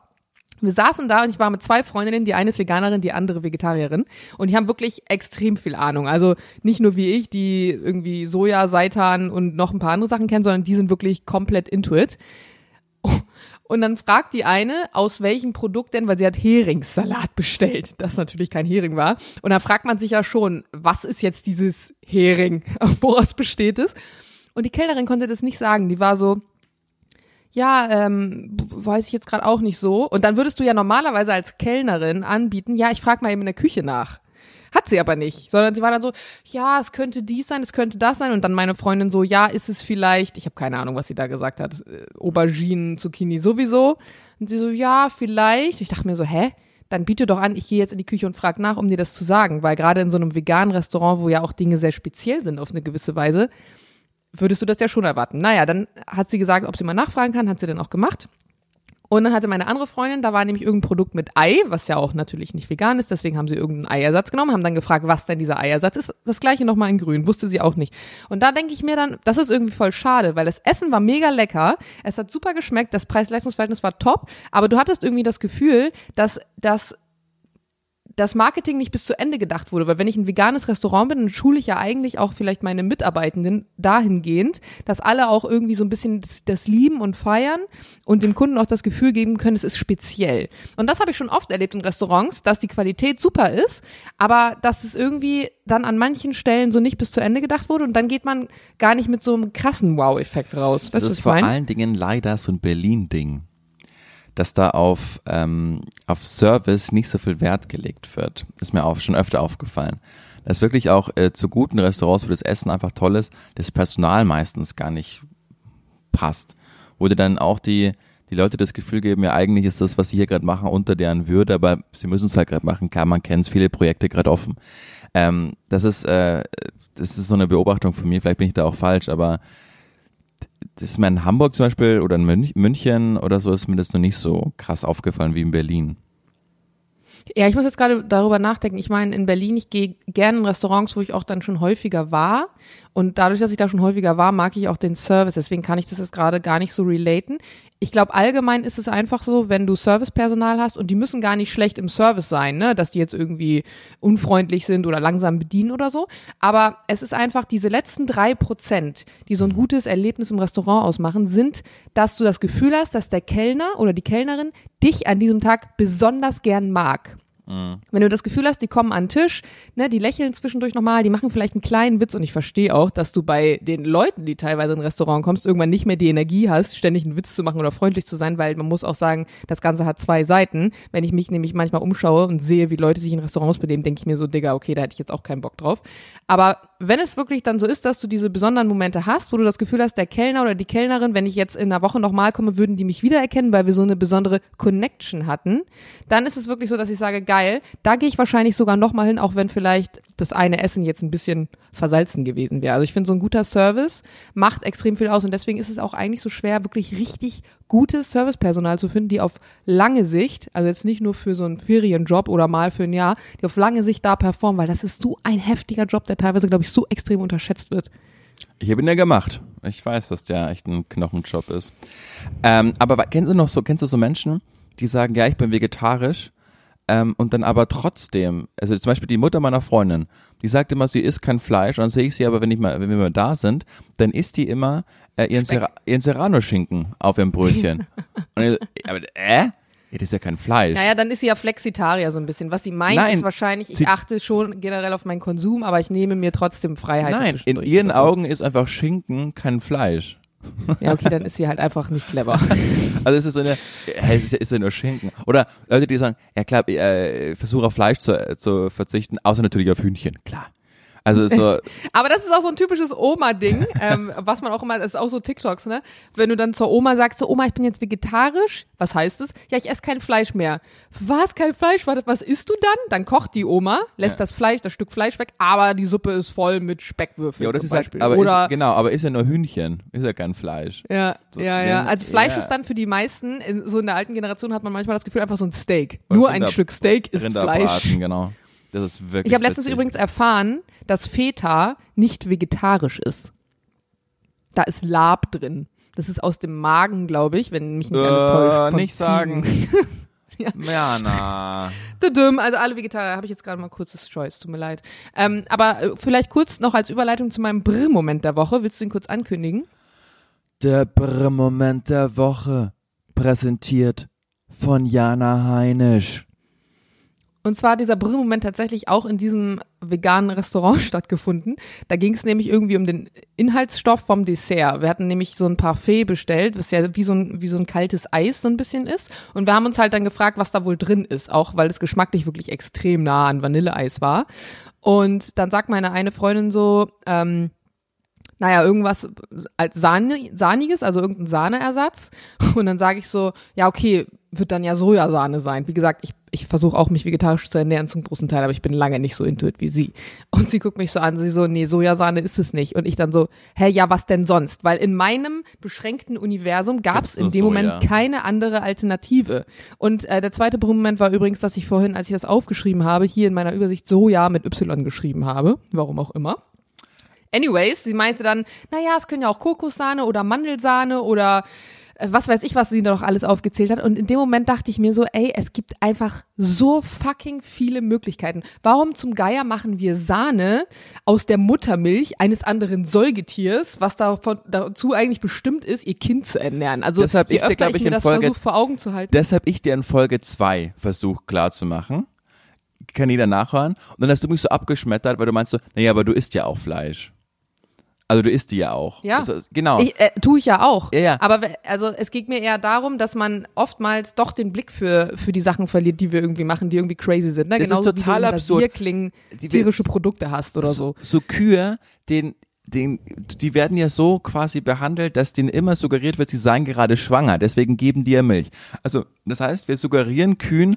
wir saßen da und ich war mit zwei Freundinnen, die eine ist Veganerin, die andere Vegetarierin. Und die haben wirklich extrem viel Ahnung. Also nicht nur wie ich, die irgendwie Soja, Seitan und noch ein paar andere Sachen kennen, sondern die sind wirklich komplett into it. Und dann fragt die eine, aus welchem Produkt denn, weil sie hat Heringssalat bestellt, das natürlich kein Hering war. Und dann fragt man sich ja schon, was ist jetzt dieses Hering? Woraus besteht es? Und die Kellnerin konnte das nicht sagen. Die war so, ja, ähm, weiß ich jetzt gerade auch nicht so. Und dann würdest du ja normalerweise als Kellnerin anbieten, ja, ich frage mal eben in der Küche nach. Hat sie aber nicht, sondern sie war dann so, ja, es könnte dies sein, es könnte das sein. Und dann meine Freundin so, ja, ist es vielleicht, ich habe keine Ahnung, was sie da gesagt hat, äh, Auberginen, Zucchini sowieso. Und sie so, ja, vielleicht. Ich dachte mir so, hä? Dann biete doch an, ich gehe jetzt in die Küche und frage nach, um dir das zu sagen. Weil gerade in so einem veganen Restaurant, wo ja auch Dinge sehr speziell sind auf eine gewisse Weise, würdest du das ja schon erwarten. Naja, dann hat sie gesagt, ob sie mal nachfragen kann, hat sie dann auch gemacht. Und dann hatte meine andere Freundin, da war nämlich irgendein Produkt mit Ei, was ja auch natürlich nicht vegan ist, deswegen haben sie irgendeinen Eiersatz genommen, haben dann gefragt, was denn dieser Eiersatz ist. Das gleiche nochmal in grün, wusste sie auch nicht. Und da denke ich mir dann, das ist irgendwie voll schade, weil das Essen war mega lecker, es hat super geschmeckt, das Preis-Leistungs-Verhältnis war top, aber du hattest irgendwie das Gefühl, dass das das Marketing nicht bis zu Ende gedacht wurde. Weil wenn ich ein veganes Restaurant bin, dann schule ich ja eigentlich auch vielleicht meine Mitarbeitenden dahingehend, dass alle auch irgendwie so ein bisschen das, das lieben und feiern und dem Kunden auch das Gefühl geben können, es ist speziell. Und das habe ich schon oft erlebt in Restaurants, dass die Qualität super ist, aber dass es irgendwie dann an manchen Stellen so nicht bis zu Ende gedacht wurde und dann geht man gar nicht mit so einem krassen Wow-Effekt raus. Weißt das ist vor allen Dingen leider so ein Berlin-Ding dass da auf, ähm, auf Service nicht so viel Wert gelegt wird. Ist mir auch schon öfter aufgefallen. Dass wirklich auch äh, zu guten Restaurants, wo das Essen einfach toll ist, das Personal meistens gar nicht passt. Wo dir dann auch die, die Leute das Gefühl geben, ja eigentlich ist das, was sie hier gerade machen, unter deren Würde, aber sie müssen es halt gerade machen. Klar, man kennt viele Projekte gerade offen. Ähm, das ist, äh, das ist so eine Beobachtung von mir, vielleicht bin ich da auch falsch, aber das ist mir in Hamburg zum Beispiel oder in München oder so ist mir das noch nicht so krass aufgefallen wie in Berlin. Ja, ich muss jetzt gerade darüber nachdenken. Ich meine, in Berlin, ich gehe gerne in Restaurants, wo ich auch dann schon häufiger war. Und dadurch, dass ich da schon häufiger war, mag ich auch den Service. Deswegen kann ich das jetzt gerade gar nicht so relaten. Ich glaube, allgemein ist es einfach so, wenn du Servicepersonal hast und die müssen gar nicht schlecht im Service sein, ne, dass die jetzt irgendwie unfreundlich sind oder langsam bedienen oder so. Aber es ist einfach diese letzten drei Prozent, die so ein gutes Erlebnis im Restaurant ausmachen, sind, dass du das Gefühl hast, dass der Kellner oder die Kellnerin dich an diesem Tag besonders gern mag. Wenn du das Gefühl hast, die kommen an den Tisch, ne, die lächeln zwischendurch nochmal, die machen vielleicht einen kleinen Witz und ich verstehe auch, dass du bei den Leuten, die teilweise in ein Restaurant kommst, irgendwann nicht mehr die Energie hast, ständig einen Witz zu machen oder freundlich zu sein, weil man muss auch sagen, das Ganze hat zwei Seiten. Wenn ich mich nämlich manchmal umschaue und sehe, wie Leute sich in Restaurants benehmen, denke ich mir so, Digga, okay, da hätte ich jetzt auch keinen Bock drauf. Aber wenn es wirklich dann so ist, dass du diese besonderen Momente hast, wo du das Gefühl hast, der Kellner oder die Kellnerin, wenn ich jetzt in einer Woche nochmal komme, würden die mich wiedererkennen, weil wir so eine besondere Connection hatten, dann ist es wirklich so, dass ich sage, geil, da gehe ich wahrscheinlich sogar nochmal hin, auch wenn vielleicht das eine Essen jetzt ein bisschen versalzen gewesen wäre. Also ich finde, so ein guter Service macht extrem viel aus und deswegen ist es auch eigentlich so schwer, wirklich richtig gutes Servicepersonal zu finden, die auf lange Sicht, also jetzt nicht nur für so einen Ferienjob oder mal für ein Jahr, die auf lange Sicht da performen, weil das ist so ein heftiger Job, der teilweise, glaube ich, so extrem unterschätzt wird. Ich habe ihn ja gemacht. Ich weiß, dass der echt ein Knochenjob ist. Ähm, aber kennst du noch so, kennst du so Menschen, die sagen, ja, ich bin vegetarisch ähm, und dann aber trotzdem, also zum Beispiel die Mutter meiner Freundin, die sagt immer, sie isst kein Fleisch. Und dann sehe ich sie aber, wenn ich mal, wenn wir mal da sind, dann isst die immer äh, ihren, Serra ihren Serrano-Schinken auf ihrem Brötchen. und ich, aber, äh? Ja, das ist ja kein Fleisch. Naja, dann ist sie ja Flexitarier so ein bisschen. Was sie meint, Nein, ist wahrscheinlich, ich achte schon generell auf meinen Konsum, aber ich nehme mir trotzdem Freiheit. Nein, in ihren Augen ist einfach Schinken kein Fleisch. Ja, okay, dann ist sie halt einfach nicht clever. Also es ist so eine, es ist ja, nur Schinken. Oder Leute, die sagen, ja klar, äh, versuche auf Fleisch zu, zu verzichten, außer natürlich auf Hühnchen, klar. Also so. Aber das ist auch so ein typisches Oma-Ding, ähm, was man auch immer, das ist auch so TikToks, ne? Wenn du dann zur Oma sagst, so Oma, ich bin jetzt vegetarisch, was heißt das? Ja, ich esse kein Fleisch mehr. Was, kein Fleisch? Warte, was isst du dann? Dann kocht die Oma, lässt ja. das Fleisch, das Stück Fleisch weg, aber die Suppe ist voll mit Speckwürfeln. Ja, oder zum ist Beispiel. Halt, aber oder ist, genau, aber ist ja nur Hühnchen, ist ja kein Fleisch. Ja, so, ja, ja. Also Fleisch ja. ist dann für die meisten, so in der alten Generation hat man manchmal das Gefühl, einfach so ein Steak. Oder nur Rinder, ein Stück Steak ist Fleisch. genau. Das ist wirklich. Ich habe letztens übrigens erfahren, dass Feta nicht vegetarisch ist. Da ist Lab drin. Das ist aus dem Magen, glaube ich, wenn mich nicht alles äh, täuscht. nicht Ziegen. sagen. ja. ja, na. Also alle Vegetarier habe ich jetzt gerade mal kurzes Choice, tut mir leid. Ähm, aber äh, vielleicht kurz noch als Überleitung zu meinem Brr-Moment der Woche. Willst du ihn kurz ankündigen? Der Brr-Moment der Woche präsentiert von Jana Heinisch. Und zwar hat dieser Brüllmoment tatsächlich auch in diesem veganen Restaurant stattgefunden. Da ging es nämlich irgendwie um den Inhaltsstoff vom Dessert. Wir hatten nämlich so ein Parfait bestellt, was ja wie so ein, wie so ein kaltes Eis so ein bisschen ist. Und wir haben uns halt dann gefragt, was da wohl drin ist, auch weil es geschmacklich wirklich extrem nah an Vanilleeis war. Und dann sagt meine eine Freundin so, ähm, naja, irgendwas als Sahne, Sahniges, also irgendein Sahneersatz. Und dann sage ich so, ja, okay, wird dann ja Sojasahne sein. Wie gesagt, ich, ich versuche auch mich vegetarisch zu ernähren zum großen Teil, aber ich bin lange nicht so intuit wie sie. Und sie guckt mich so an, sie so, nee, Sojasahne ist es nicht. Und ich dann so, hä, ja, was denn sonst? Weil in meinem beschränkten Universum gab es in dem Soja. Moment keine andere Alternative. Und äh, der zweite Moment war übrigens, dass ich vorhin, als ich das aufgeschrieben habe, hier in meiner Übersicht Soja mit Y geschrieben habe. Warum auch immer. Anyways, sie meinte dann, naja, es können ja auch Kokossahne oder Mandelsahne oder äh, was weiß ich, was sie da noch alles aufgezählt hat. Und in dem Moment dachte ich mir so, ey, es gibt einfach so fucking viele Möglichkeiten. Warum zum Geier machen wir Sahne aus der Muttermilch eines anderen Säugetiers, was davon, dazu eigentlich bestimmt ist, ihr Kind zu ernähren? Also Deshalb je ich dir, öfter glaub ich ich, mir in das Folge- versuche vor Augen zu halten. Deshalb ich dir in Folge 2 versucht klarzumachen. Kann jeder nachhören. Und dann hast du mich so abgeschmettert, weil du meinst so, naja, aber du isst ja auch Fleisch. Also du isst die ja auch. Ja. Also, genau. Ich, äh, tue ich ja auch. Ja, ja. Aber also es geht mir eher darum, dass man oftmals doch den Blick für, für die Sachen verliert, die wir irgendwie machen, die irgendwie crazy sind. Ne? Das ist Genauso total wie du absurd. Rasierklingen tierische Produkte hast oder so. so Kühe, den, den, die werden ja so quasi behandelt, dass denen immer suggeriert wird, sie seien gerade schwanger. Deswegen geben die ja Milch. Also, das heißt, wir suggerieren Kühen,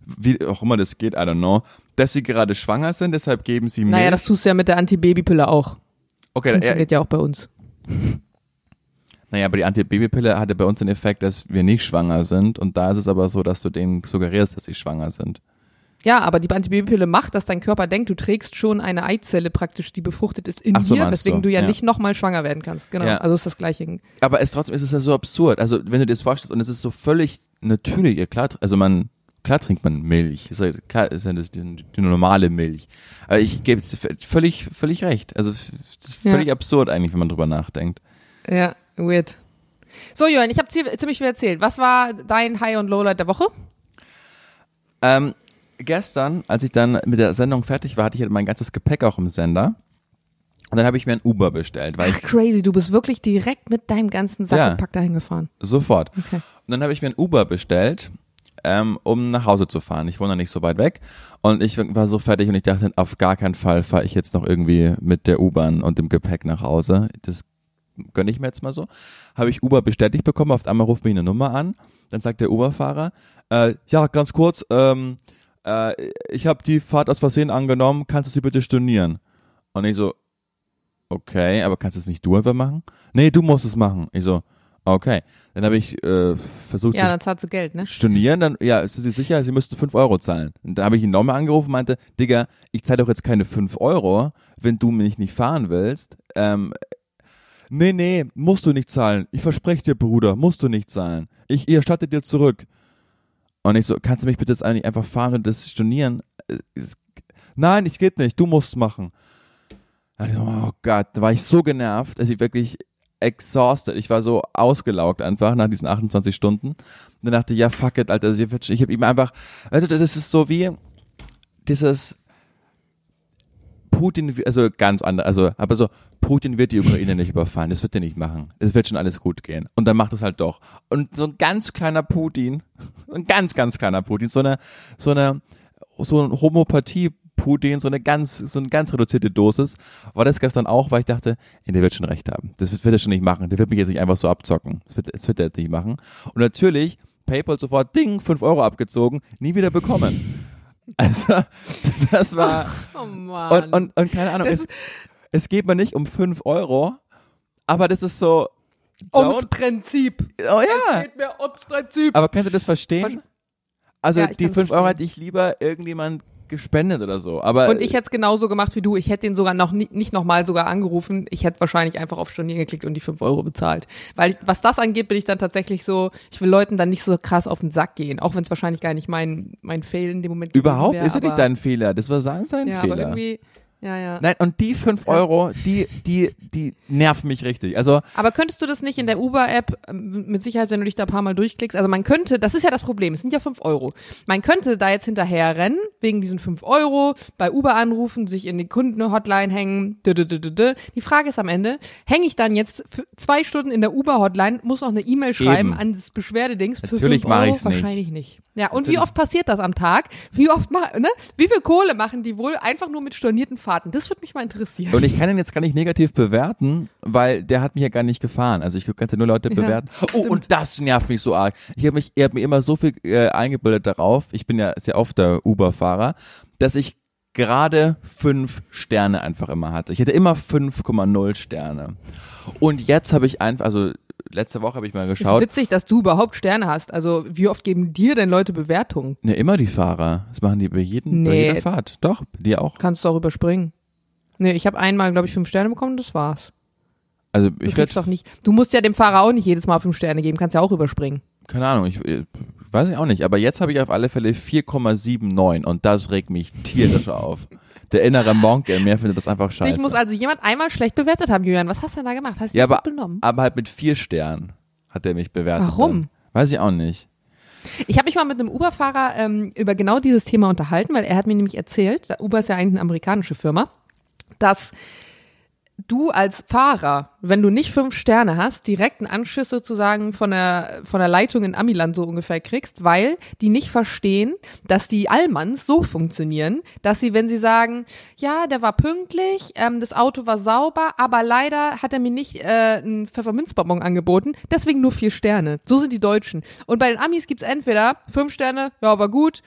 wie auch immer das geht, I don't know, dass sie gerade schwanger sind, deshalb geben sie Milch. Naja, das tust du ja mit der Antibabypille auch. Okay, Funktioniert ja auch bei uns. naja, aber die Antibabypille hatte bei uns den Effekt, dass wir nicht schwanger sind. Und da ist es aber so, dass du denen suggerierst, dass sie schwanger sind. Ja, aber die Antibabypille macht, dass dein Körper denkt, du trägst schon eine Eizelle praktisch, die befruchtet ist in so, dir, weswegen du, du ja, ja. nicht nochmal schwanger werden kannst. Genau. Ja. Also ist das gleiche. Aber es trotzdem ist es ja so absurd. Also wenn du dir das vorstellst und es ist so völlig natürlich, klar, also man klar trinkt man Milch, ist ja, klar ist ja das die, die normale Milch. Aber ich gebe völlig völlig recht. Also es ist Ja. völlig absurd eigentlich, wenn man drüber nachdenkt. Ja, weird. So, Johann, ich habe ziemlich viel erzählt. Was war dein High- und Lowlight der Woche? Ähm, gestern, als ich dann mit der Sendung fertig war, hatte ich halt mein ganzes Gepäck auch im Sender. Und dann habe ich mir ein Uber bestellt, weil Ach, crazy, du bist wirklich direkt mit deinem ganzen Sack Ja. dahin gefahren. sofort. Okay. Und dann habe ich mir ein Uber bestellt, ähm, um nach Hause zu fahren. Ich wohne da nicht so weit weg. Und ich war so fertig und ich dachte, auf gar keinen Fall fahre ich jetzt noch irgendwie mit der U-Bahn und dem Gepäck nach Hause. Das gönne ich mir jetzt mal so. Habe ich Uber bestätigt bekommen, auf einmal ruft mich eine Nummer an. Dann sagt der Uberfahrer, äh, ja, ganz kurz, ähm, äh, ich habe die Fahrt aus Versehen angenommen, kannst du sie bitte stornieren? Und ich so, okay, aber kannst du es nicht du einfach machen? Nee, du musst es machen. Ich so, okay. Dann habe ich äh, versucht Ja, zu dann zahlst du Geld, ne? stornieren, dann, ja, sind Sie sicher, Sie müssten 5 Euro zahlen. Und da habe ich ihn nochmal angerufen und meinte, Digga, ich zahle doch jetzt keine 5 Euro, wenn du mich nicht fahren willst. Ähm, nee, nee, musst du nicht zahlen. Ich verspreche dir, Bruder, musst du nicht zahlen. Ich, erstatte dir zurück. Und ich so, kannst du mich bitte jetzt eigentlich einfach fahren und das stornieren? Äh, Nein, es geht nicht, du musst machen. Oh Gott, da war ich so genervt, dass ich wirklich exhausted. Ich war so ausgelaugt einfach nach diesen 28 Stunden. Und dann dachte ich, ja, fuck it, Alter. Ich habe ihm einfach, also das ist so wie dieses Putin, also ganz anders, also, aber so, Putin wird die Ukraine nicht überfallen, das wird er nicht machen. Es wird schon alles gut gehen. Und dann macht es halt doch. Und so ein ganz kleiner Putin, ein ganz, ganz kleiner Putin, so eine, so eine, so ein Homopathie Putin, so eine ganz, so eine ganz reduzierte Dosis, war das gestern auch, weil ich dachte, ey, der wird schon recht haben. Das wird, wird er schon nicht machen. Der wird mich jetzt nicht einfach so abzocken. Das wird, das wird er jetzt nicht machen. Und natürlich, PayPal sofort, Ding, 5 Euro abgezogen, nie wieder bekommen. Also, das war, Oh Mann. und, und, und keine Ahnung, Das es, es geht mir nicht um 5 Euro, aber das ist so, ums Prinzip. oh ja, Geht mir ums Prinzip. aber kannst du das verstehen? Also, Ja, die kann's 5 Euro hätte ich lieber irgendjemand gespendet oder so, aber. Und ich hätte es genauso gemacht wie du. Ich hätte den sogar noch nie, nicht nochmal sogar angerufen. Ich hätte wahrscheinlich einfach auf Stornieren geklickt und die 5 Euro bezahlt. Weil was das angeht, bin ich dann tatsächlich so, ich will Leuten dann nicht so krass auf den Sack gehen. Auch wenn es wahrscheinlich gar nicht mein, mein Fail in dem Moment gewesen Überhaupt wär, ist ja nicht aber- dein Fehler. Das war sein, sein Ja, aber Fehler. irgendwie, ja, ja. Nein, und die 5 Euro, die, die, die nerven mich richtig. Also, Aber könntest du das nicht in der Uber-App, ähm, mit Sicherheit, wenn du dich da ein paar Mal durchklickst, also man könnte, das ist ja das Problem, es sind ja 5 Euro. Man könnte da jetzt hinterher rennen, wegen diesen 5 Euro, bei Uber anrufen, sich in die Kundenhotline hängen. Die Frage ist am Ende, hänge ich dann jetzt für zwei Stunden in der Uber-Hotline, muss noch eine E-Mail schreiben Eben. an das Beschwerdedings für Natürlich 5 mach Euro? Wahrscheinlich nicht. Ja, und wie oft passiert das am Tag? Wie oft ma- ne? Wie viel Kohle machen die wohl einfach nur mit stornierten Fahrten? Das würde mich mal interessieren. Und ich kann ihn jetzt gar nicht negativ bewerten, weil der hat mich ja gar nicht gefahren. Also ich kann ja nur Leute Ja, bewerten. Oh, stimmt. und das nervt mich so arg. Ich habe mich, ihr habt mir immer so viel äh, eingebildet darauf. Ich bin ja sehr oft der Uber-Fahrer, dass ich gerade fünf Sterne einfach immer hatte. Ich hatte immer 5,0 Sterne. Und jetzt habe ich einfach, also letzte Woche habe ich mal ist geschaut. witzig, dass du überhaupt Sterne hast. Also wie oft geben dir denn Leute Bewertungen? Ne, immer die Fahrer. Das machen die bei, jedem, bei Nee. jeder Fahrt. Doch, die auch. Kannst du auch überspringen. Nee, ich habe einmal, glaube ich, fünf Sterne bekommen, das war's. Also Du ich werde doch nicht. Du musst ja dem Fahrer auch nicht jedes Mal fünf Sterne geben, kannst ja auch überspringen. keine Ahnung, ich, ich weiß ich auch nicht, aber jetzt habe ich auf alle Fälle 4,79 und das regt mich tierisch auf. Der innere Monk in mir findet das einfach scheiße. Dich muss also jemand einmal schlecht bewertet haben, Julian. Was hast du denn da gemacht? Hast du ja, aber, benommen? aber halt mit vier Sternen hat er mich bewertet. Warum? Dann. Weiß ich auch nicht. Ich habe mich mal mit einem Uber-Fahrer ähm, über genau dieses Thema unterhalten, weil er hat mir nämlich erzählt, Uber ist ja eigentlich eine amerikanische Firma, dass du als Fahrer, wenn du nicht fünf Sterne hast, direkt einen Anschiss sozusagen von der, von der Leitung in Amiland so ungefähr kriegst, weil die nicht verstehen, dass die Allmanns so funktionieren, dass sie, wenn sie sagen, ja, der war pünktlich, ähm, das Auto war sauber, aber leider hat er mir nicht äh, einen Pfefferminzbonbon angeboten, deswegen nur vier Sterne. So sind die Deutschen. Und bei den Amis gibt's entweder fünf Sterne, ja, war gut,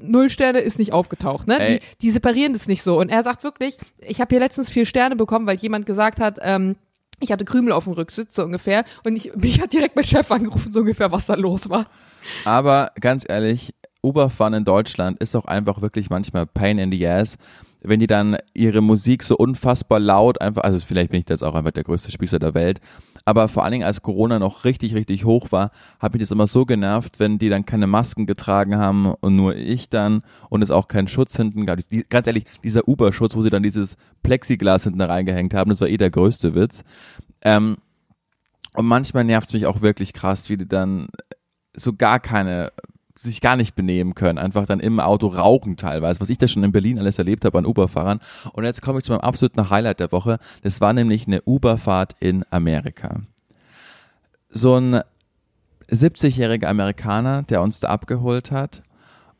Null Sterne ist nicht aufgetaucht, ne? Ey. Die, die separieren das nicht so. Und er sagt wirklich, ich habe hier letztens vier Sterne bekommen, weil jemand gesagt hat, ähm, ich hatte Krümel auf dem Rücksitz, so ungefähr. Und ich, mich hat direkt mein Chef angerufen, so ungefähr, was da los war. Aber ganz ehrlich, Uberfahren in Deutschland ist doch einfach wirklich manchmal Pain in the Ass, wenn die dann ihre Musik so unfassbar laut einfach, also vielleicht bin ich jetzt auch einfach der größte Spießer der Welt, aber vor allen Dingen als Corona noch richtig, richtig hoch war, habe ich das immer so genervt, wenn die dann keine Masken getragen haben und nur ich dann und es auch keinen Schutz hinten gab. Die, ganz ehrlich, dieser Uber-Schutz, wo sie dann dieses Plexiglas hinten reingehängt haben, das war eh der größte Witz. Ähm, und manchmal nervt es mich auch wirklich krass, wie die dann so gar keine sich gar nicht benehmen können, einfach dann im Auto rauchen teilweise, was ich da schon in Berlin alles erlebt habe an Uberfahrern. Und jetzt komme ich zu meinem absoluten Highlight der Woche. Das war nämlich eine Uberfahrt in Amerika. So ein 70-jähriger Amerikaner, der uns da abgeholt hat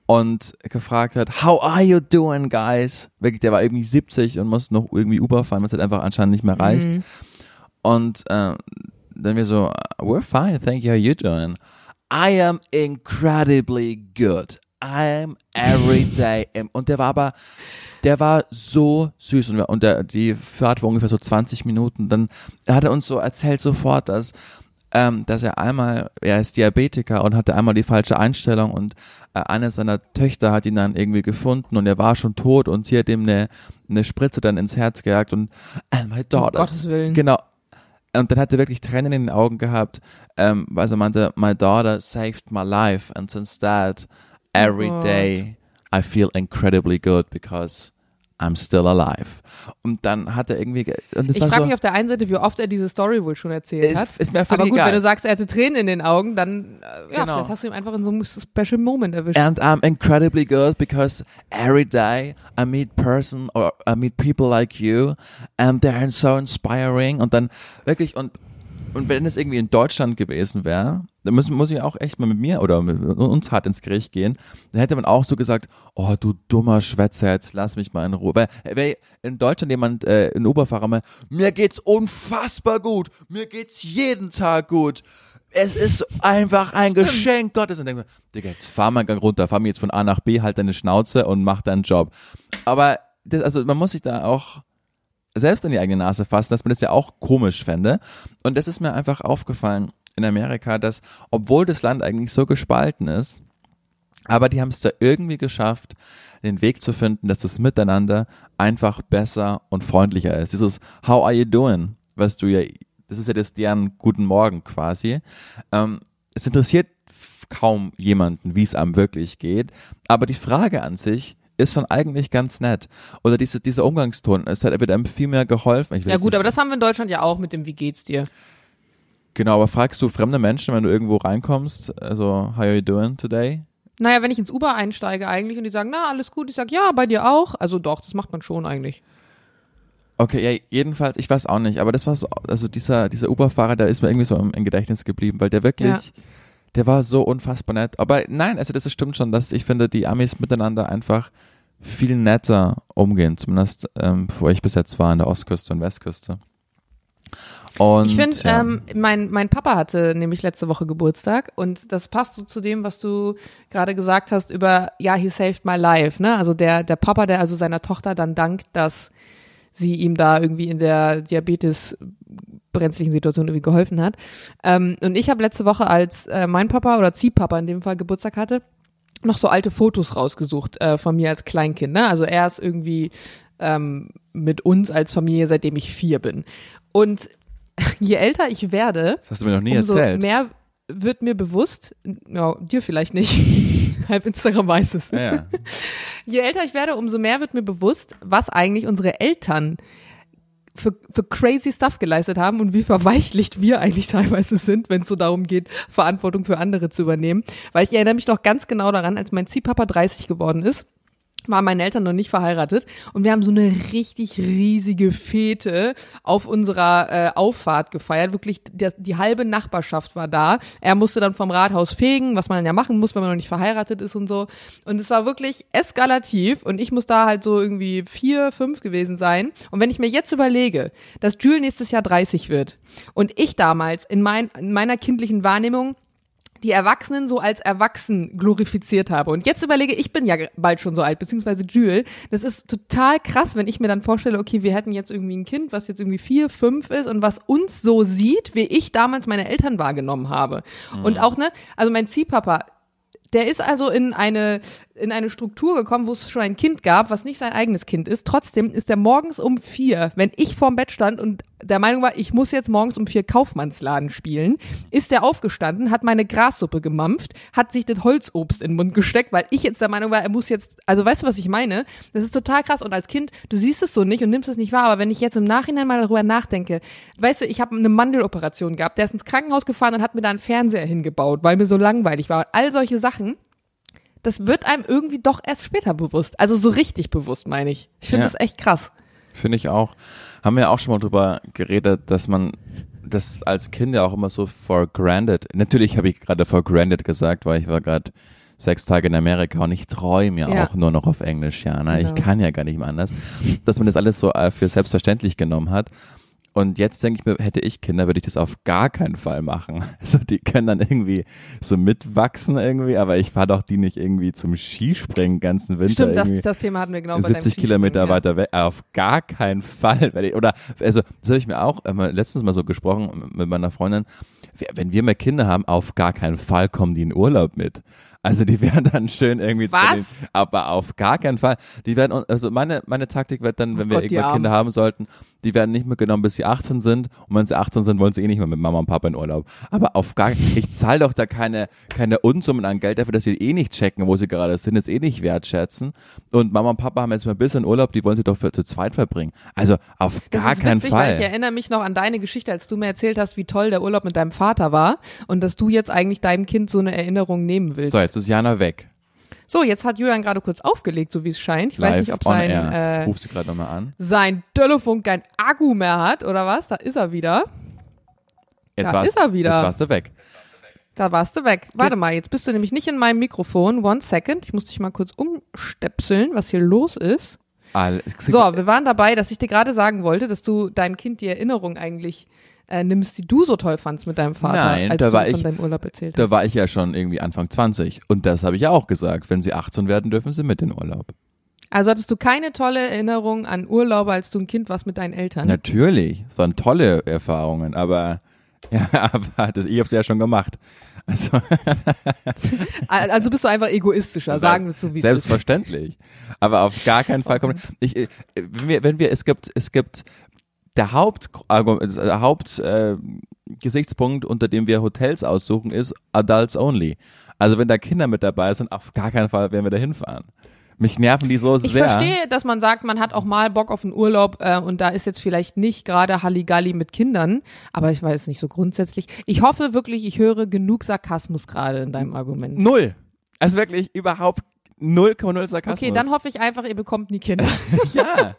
und gefragt hat, how are you doing, guys? Wirklich, der war irgendwie 70 und musste noch irgendwie Uber fahren, was halt einfach anscheinend nicht mehr reicht. Und äh, dann wir so, we're fine, thank you, how you doing? I am incredibly good. I'm every day. Und der war aber, der war so süß und, und der, die Fahrt war ungefähr so 20 Minuten. Dann hat er uns so erzählt sofort, dass, ähm, dass er einmal, er ist Diabetiker und hatte einmal die falsche Einstellung und äh, eine seiner Töchter hat ihn dann irgendwie gefunden und er war schon tot und sie hat ihm eine, eine Spritze dann ins Herz gejagt und äh, my daughter. Gottes Willen. Genau. Und dann hat er wirklich Tränen in den Augen gehabt, ähm, weil er meinte, my daughter saved my life and since that, every Gott. day I feel incredibly good because I'm still alive. Und dann hat er irgendwie, Ich frage so, mich auf der einen Seite, wie oft er diese Story wohl schon erzählt ist, hat. ist mir völlig Aber gut, egal. wenn du sagst, er hatte Tränen in den Augen, dann äh, ja, Genau. vielleicht hast du ihn einfach in so einem Special Moment erwischt. And I'm incredibly good because every day I meet person or I meet people like you and they're so inspiring und dann wirklich und und wenn es irgendwie in Deutschland gewesen wäre, dann muss, muss ich auch echt mal mit mir oder mit uns hart ins Gericht gehen, dann hätte man auch so gesagt, oh du dummer Schwätzer, jetzt lass mich mal in Ruhe. Weil, weil in Deutschland jemand, äh, ein Uberfahrer mal, mir geht's unfassbar gut, mir geht's jeden Tag gut. Es ist einfach ein Geschenk Gottes. Und denke mir, Digga, jetzt fahr mal einen Gang runter, fahr mir jetzt von A nach B, halt deine Schnauze und mach deinen Job. Aber das, also man muss sich da auch selbst in die eigene Nase fassen, dass man das ja auch komisch fände. Und das ist mir einfach aufgefallen in Amerika, dass obwohl das Land eigentlich so gespalten ist, aber die haben es da irgendwie geschafft, den Weg zu finden, dass das Miteinander einfach besser und freundlicher ist. Dieses How are you doing? Was du ja, das ist ja das deren Guten Morgen quasi. Ähm, es interessiert kaum jemanden, wie es einem wirklich geht, aber die Frage an sich ist schon eigentlich ganz nett. Oder diese, dieser Umgangston, es hat einem viel mehr geholfen. Ja gut, aber das haben wir in Deutschland ja auch mit dem Wie geht's dir? Genau, aber fragst du fremde Menschen, wenn du irgendwo reinkommst, also, how are you doing today? Naja, wenn ich ins Uber einsteige eigentlich und die sagen, na, alles gut, ich sag, ja, bei dir auch. Also doch, das macht man schon eigentlich. Okay, ja, jedenfalls, ich weiß auch nicht, aber das war so, also dieser, dieser Uber-Fahrer, der ist mir irgendwie so im, im Gedächtnis geblieben, weil der wirklich, Der war so unfassbar nett. Aber nein, also das stimmt schon, dass ich finde, die Amis miteinander einfach viel netter umgehen. Zumindest, ähm, wo ich bis jetzt war, an der Ostküste und Westküste. Und, Ich finde, ja. ähm, mein, mein Papa hatte nämlich letzte Woche Geburtstag und das passt so zu dem, was du gerade gesagt hast über, ja, he saved my life, ne? Also der, der Papa, der also seiner Tochter dann dankt, dass sie ihm da irgendwie in der Diabetes brenzlichen Situation irgendwie geholfen hat. Ähm, und ich habe letzte Woche, als äh, mein Papa oder Ziehpapa in dem Fall Geburtstag hatte, noch so alte Fotos rausgesucht äh, von mir als Kleinkind. Ne? Also er ist irgendwie ähm, mit uns als Familie, seitdem ich vier bin. Und je älter ich werde, das hast du mir noch nie umso erzählt. mehr wird mir bewusst, ja, dir vielleicht nicht, halb Instagram weiß es. ja. Je älter ich werde, umso mehr wird mir bewusst, was eigentlich unsere Eltern für, für crazy Stuff geleistet haben und wie verweichlicht wir eigentlich teilweise sind, wenn es so darum geht, Verantwortung für andere zu übernehmen. Weil ich erinnere mich noch ganz genau daran, als mein Ziehpapa 30 geworden ist, waren meine Eltern noch nicht verheiratet und wir haben so eine richtig riesige Fete auf unserer äh, Auffahrt gefeiert. Wirklich, der, die halbe Nachbarschaft war da. Er musste dann vom Rathaus fegen, was man ja machen muss, wenn man noch nicht verheiratet ist und so. Und es war wirklich eskalativ und ich muss da halt so irgendwie vier, fünf gewesen sein. Und wenn ich mir jetzt überlege, dass Jules nächstes Jahr 30 wird und ich damals in, mein, in meiner kindlichen Wahrnehmung die Erwachsenen so als erwachsen glorifiziert habe. Und jetzt überlege, ich bin ja bald schon so alt, beziehungsweise Jules. Das ist total krass, wenn ich mir dann vorstelle, okay, wir hätten jetzt irgendwie ein Kind, was jetzt irgendwie vier, fünf ist und was uns so sieht, wie ich damals meine Eltern wahrgenommen habe. Und auch, ne, also mein Ziehpapa, der ist also in eine, in eine Struktur gekommen, wo es schon ein Kind gab, was nicht sein eigenes Kind ist. Trotzdem ist er morgens um vier, wenn ich vorm Bett stand und der Meinung war, ich muss jetzt morgens um vier Kaufmannsladen spielen, ist er aufgestanden, hat meine Grassuppe gemampft, hat sich das Holzobst in den Mund gesteckt, weil ich jetzt der Meinung war, er muss jetzt, also weißt du, was ich meine? Das ist total krass. Und als Kind, du siehst es so nicht und nimmst es nicht wahr, aber wenn ich jetzt im Nachhinein mal darüber nachdenke, weißt du, ich habe eine Mandeloperation gehabt, der ist ins Krankenhaus gefahren und hat mir da einen Fernseher hingebaut, weil mir so langweilig war. All solche Sachen das wird einem irgendwie doch erst später bewusst. Also so richtig bewusst, meine ich. Ich finde Ja. das echt krass. Finde ich auch. Haben wir auch schon mal drüber geredet, dass man das als Kind ja auch immer so for granted. Natürlich habe ich gerade for granted gesagt, weil ich war gerade sechs Tage in Amerika und ich träume ja, Ja. auch nur noch auf Englisch, ja. Ne? Genau. Ich kann ja gar nicht mehr anders. Dass man das alles so äh, für selbstverständlich genommen hat. Und jetzt denke ich mir, hätte ich Kinder, würde ich das auf gar keinen Fall machen. Also die können dann irgendwie so mitwachsen irgendwie, aber ich fahre doch die nicht irgendwie zum Skispringen ganzen Winter Stimmt, das, irgendwie. das Thema hatten wir genau bei deinem 70 Kilometer weiter weg, auf gar keinen Fall. werde ich- Oder, also, das habe ich mir auch äh, letztens mal so gesprochen mit meiner Freundin. Wenn wir mehr Kinder haben, auf gar keinen Fall kommen die in Urlaub mit. Also die werden dann schön irgendwie Was? den- aber auf gar keinen Fall. Die werden, also meine, meine Taktik wird dann, wenn wir Oh Gott, die irgendwann Kinder Armen. haben sollten, die werden nicht mitgenommen, bis sie 18 sind. Und wenn sie 18 sind, wollen sie eh nicht mehr mit Mama und Papa in Urlaub. Aber auf gar, ich zahle doch da keine, keine Unsummen an Geld dafür, dass sie eh nicht checken, wo sie gerade sind, es eh nicht wertschätzen. Und Mama und Papa haben jetzt mal ein bisschen Urlaub, die wollen sie doch für zu zweit verbringen. Also auf Das gar ist keinen witzig, weil ich Fall. erinnere mich noch an deine Geschichte, als du mir erzählt hast, wie toll der Urlaub mit deinem Vater war und dass du jetzt eigentlich deinem Kind so eine Erinnerung nehmen willst. So, jetzt ist Jana weg. So, jetzt hat Julian gerade kurz aufgelegt, so wie es scheint. Ich weiß Live nicht, ob sein, air. äh, Ruf sie gerade nochmal an. sein Telefon kein Akku mehr hat, oder was? Da ist er wieder. Jetzt Da warst, ist er wieder. Jetzt warst du weg. Da warst du weg. Warte mal, jetzt bist du nämlich nicht in meinem Mikrofon. One second. Ich muss dich mal kurz umstöpseln, was hier los ist. So, wir waren dabei, dass ich dir gerade sagen wollte, dass du deinem Kind die Erinnerung eigentlich äh, nimmst, die du so toll fandst mit deinem Vater, Nein, als da du war von ich- deinem Urlaub erzählt Da hast. war ich ja schon irgendwie Anfang 20. Und das habe ich ja auch gesagt. Wenn sie 18 werden, dürfen sie mit in Urlaub. Also hattest du keine tolle Erinnerung an Urlaube, als du ein Kind warst mit deinen Eltern? Natürlich. Es waren tolle Erfahrungen, aber, ja, aber das, ich habe es ja schon gemacht. Also, Also bist du einfach egoistischer, sagen wir es so, wie es ist. Selbstverständlich. Aber auf gar keinen Fall kommt. Ich, äh, wenn wir, wenn wir, es gibt, es gibt der Haupt, der Haupt äh, Gesichtspunkt, unter dem wir Hotels aussuchen, ist Adults Only. Also wenn da Kinder mit dabei sind, auf gar keinen Fall werden wir da hinfahren. Mich nerven die so Ich sehr. verstehe, dass man sagt, man hat auch mal Bock auf einen Urlaub äh, und da ist jetzt vielleicht nicht gerade Halligalli mit Kindern, aber ich weiß nicht so grundsätzlich. Ich hoffe wirklich, ich höre genug Sarkasmus gerade in deinem Argument. Null. Also wirklich überhaupt 0,0 Sarkasmus. Okay, dann hoffe ich einfach, ihr bekommt nie Kinder. Ja.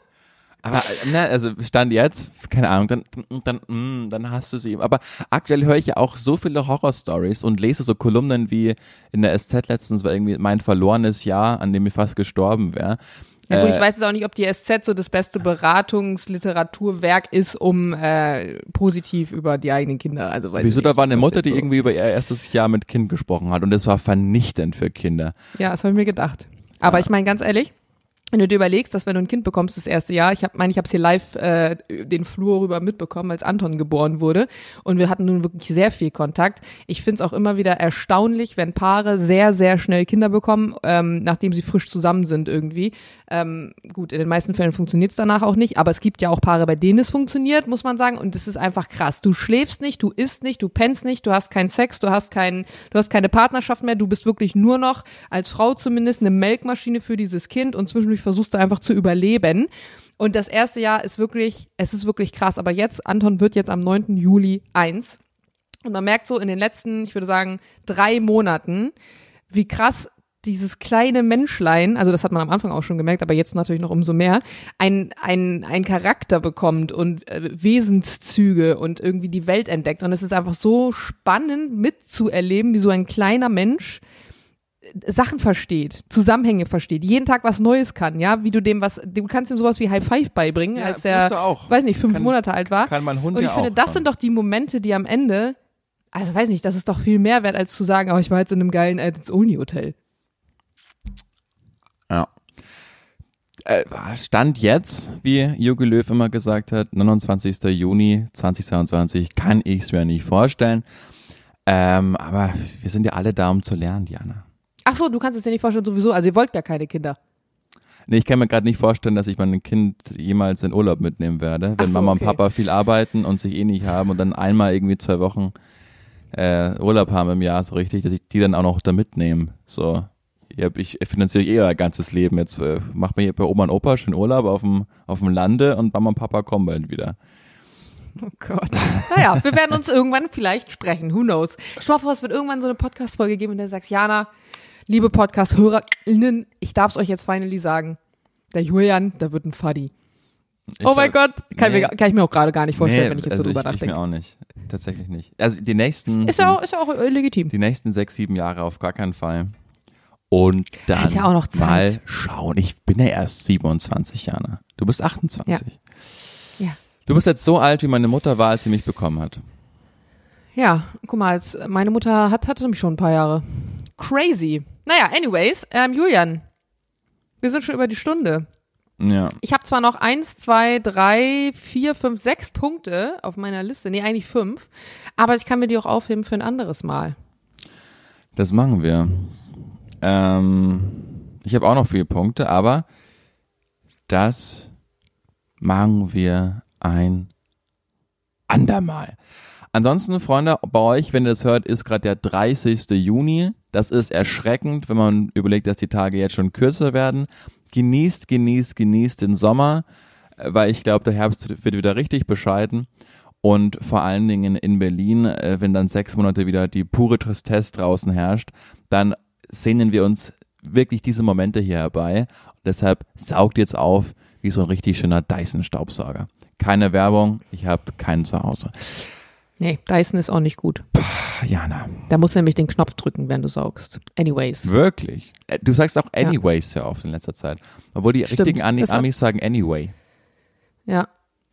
Aber ne, also stand jetzt, keine Ahnung, dann, dann, mm, dann hast du sie. Aber aktuell höre ich ja auch so viele Horror-Stories und lese so Kolumnen wie in der SZ letztens war irgendwie mein verlorenes Jahr, an dem ich fast gestorben wäre. Ja gut, Äh, ich weiß jetzt auch nicht, ob die SZ so das beste Beratungsliteraturwerk ist, um äh, positiv über die eigenen Kinder. Also weiß Wieso, ich da nicht, war eine Mutter, die so- irgendwie über ihr erstes Jahr mit Kind gesprochen hat und das war vernichtend für Kinder. Ja, das habe ich mir gedacht. Aber Ja. ich meine ganz ehrlich, wenn du dir überlegst, dass wenn du ein Kind bekommst das erste Jahr, ich hab, meine, ich habe es hier live äh, den Flur rüber mitbekommen, als Anton geboren wurde und wir hatten nun wirklich sehr viel Kontakt. Ich finde es auch immer wieder erstaunlich, wenn Paare sehr, sehr schnell Kinder bekommen, ähm, nachdem sie frisch zusammen sind irgendwie. Ähm, gut, in den meisten Fällen funktioniert es danach auch nicht, aber es gibt ja auch Paare, bei denen es funktioniert, muss man sagen. Und das ist einfach krass. Du schläfst nicht, du isst nicht, du pennst nicht, du hast keinen Sex, du hast keinen, du hast keine Partnerschaft mehr, du bist wirklich nur noch als Frau zumindest eine Melkmaschine für dieses Kind und zwischendurch versuchst du einfach zu überleben. Und das erste Jahr ist wirklich, es ist wirklich krass. Aber jetzt, Anton wird jetzt am 9. Juli eins. Und man merkt so in den letzten, ich würde sagen, drei Monaten, wie krass dieses kleine Menschlein, also das hat man am Anfang auch schon gemerkt, aber jetzt natürlich noch umso mehr, ein, ein, ein Charakter bekommt und äh, Wesenszüge und irgendwie die Welt entdeckt. Und es ist einfach so spannend mitzuerleben, wie so ein kleiner Mensch Sachen versteht, Zusammenhänge versteht, jeden Tag was Neues kann, ja, wie du dem was, du kannst ihm sowas wie High Five beibringen, Ja, als du auch. weiß nicht, fünf Kann- Monate alt war. Kann mein Hund Und ich ja finde, auch das sind doch die Momente, die am Ende, also weiß nicht, das ist doch viel mehr wert, als zu sagen, oh, ich war jetzt in einem geilen Adults-Only-Hotel. Ja. Äh, Stand jetzt, wie Jogi Löw immer gesagt hat, 29. Juni 2022, kann ich es mir nicht vorstellen. Ähm, aber wir sind ja alle da, um zu lernen, Diana. Ach so, du kannst es dir nicht vorstellen sowieso, also ihr wollt ja keine Kinder. Nee, ich kann mir gerade nicht vorstellen, dass ich mein Kind jemals in Urlaub mitnehmen werde. Wenn so, Mama okay. und Papa viel arbeiten und sich eh nicht haben und dann einmal irgendwie zwei Wochen äh, Urlaub haben im Jahr, so richtig, dass ich die dann auch noch da mitnehme. So, ich, ich finanziere eh euer ganzes Leben. Jetzt äh, macht mir hier bei Oma und Opa schön Urlaub auf dem, auf dem Lande und Mama und Papa kommen bald wieder. Oh Gott. Naja, wir werden uns irgendwann vielleicht sprechen, who knows. Mal vor, es wird irgendwann so eine Podcast-Folge geben, in der du sagst, Jana, liebe Podcast-HörerInnen, ich darf es euch jetzt finally sagen, der Julian, da wird ein Fuddy. Ich oh mein Gott, kann, nee. mir, kann ich mir auch gerade gar nicht vorstellen, Nee, wenn ich jetzt also so drüber ich, ich nachdenke. mir auch nicht. Tatsächlich nicht. Also die nächsten, Ist ja auch, ist ja auch äh, legitim. die nächsten sechs, sieben Jahre auf gar keinen Fall. Und dann ist ja auch noch mal Zeit. schauen. Ich bin ja erst 27 Jahre. Du bist 28. Ja. Du bist jetzt so alt, wie meine Mutter war, als sie mich bekommen hat. Ja, guck mal, als meine Mutter hat, hatte mich schon ein paar Jahre. Crazy. Naja, anyways, ähm, Julian, wir sind schon über die Stunde. Ja. Ich habe zwar noch eins, zwei, drei, vier, fünf, sechs Punkte auf meiner Liste. Nee, eigentlich fünf. Aber ich kann mir die auch aufheben für ein anderes Mal. Das machen wir. Ähm, ich habe auch noch viele Punkte, aber das machen wir ein andermal. Ansonsten, Freunde, bei euch, wenn ihr das hört, ist gerade der 30. Juni. Das ist erschreckend, wenn man überlegt, dass die Tage jetzt schon kürzer werden. Genießt, genießt, genießt den Sommer, äh, weil ich glaube, der Herbst wird wieder richtig bescheiden. Und vor allen Dingen in Berlin, äh, wenn dann sechs Monate wieder die pure Tristesse draußen herrscht, dann sehnen wir uns wirklich diese Momente hier herbei. deshalb saugt jetzt auf wie so ein richtig schöner Dyson-Staubsauger. Keine Werbung, ich habe keinen zu Hause. Nee, Dyson ist auch nicht gut. Ach, Jana, Da musst du nämlich den Knopf drücken, wenn du saugst. Anyways. wirklich. Äh, Du sagst auch anyways sehr oft in letzter Zeit. Obwohl die Stimmt, richtigen hat- Amis sagen anyway. Ja.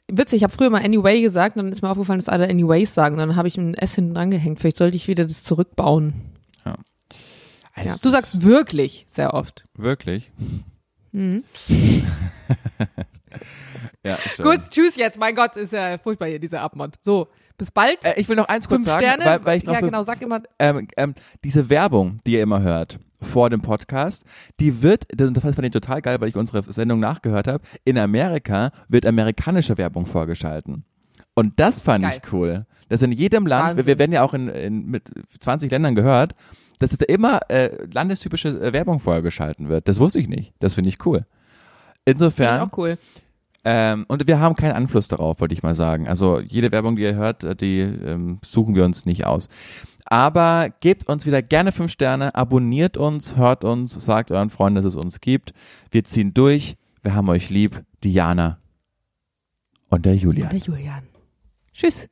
Witzig, ich habe früher mal Anyway gesagt und dann ist mir aufgefallen, dass alle Anyways sagen. Und dann habe ich ein S hinten dran gehängt. Vielleicht sollte ich wieder das zurückbauen. Ja. Es- Du sagst wirklich sehr oft. Wirklich? Mhm. ja. Gut, tschüss jetzt. Mein Gott, ist ja furchtbar hier, dieser Abmod. So, bis bald. Äh, ich will noch eins kurz sagen, Sterne. weil, weil ich drauf ja, genau, sag immer. ähm, ähm, diese Werbung, die ihr immer hört vor dem Podcast, die wird, das fand ich total geil, weil ich unsere Sendung nachgehört habe, in Amerika wird amerikanische Werbung vorgeschalten. Und das fand Geil. ich cool. Dass in jedem Land, wir, Wahnsinn. wir werden ja auch in, in, mit 20 Ländern gehört, dass es da immer äh, landestypische äh, Werbung vorher geschalten wird. Das wusste ich nicht. Das finde ich cool. Finde Insofern, ich auch cool. Ähm, und wir haben keinen Einfluss darauf, wollte ich mal sagen. Also jede Werbung, die ihr hört, äh, die ähm, suchen wir uns nicht aus. Aber gebt uns wieder gerne fünf Sterne, abonniert uns, hört uns, sagt euren Freunden, dass es uns gibt. Wir ziehen durch. Wir haben euch lieb. Diana. Und der Julian. Und der Julian. Tschüss.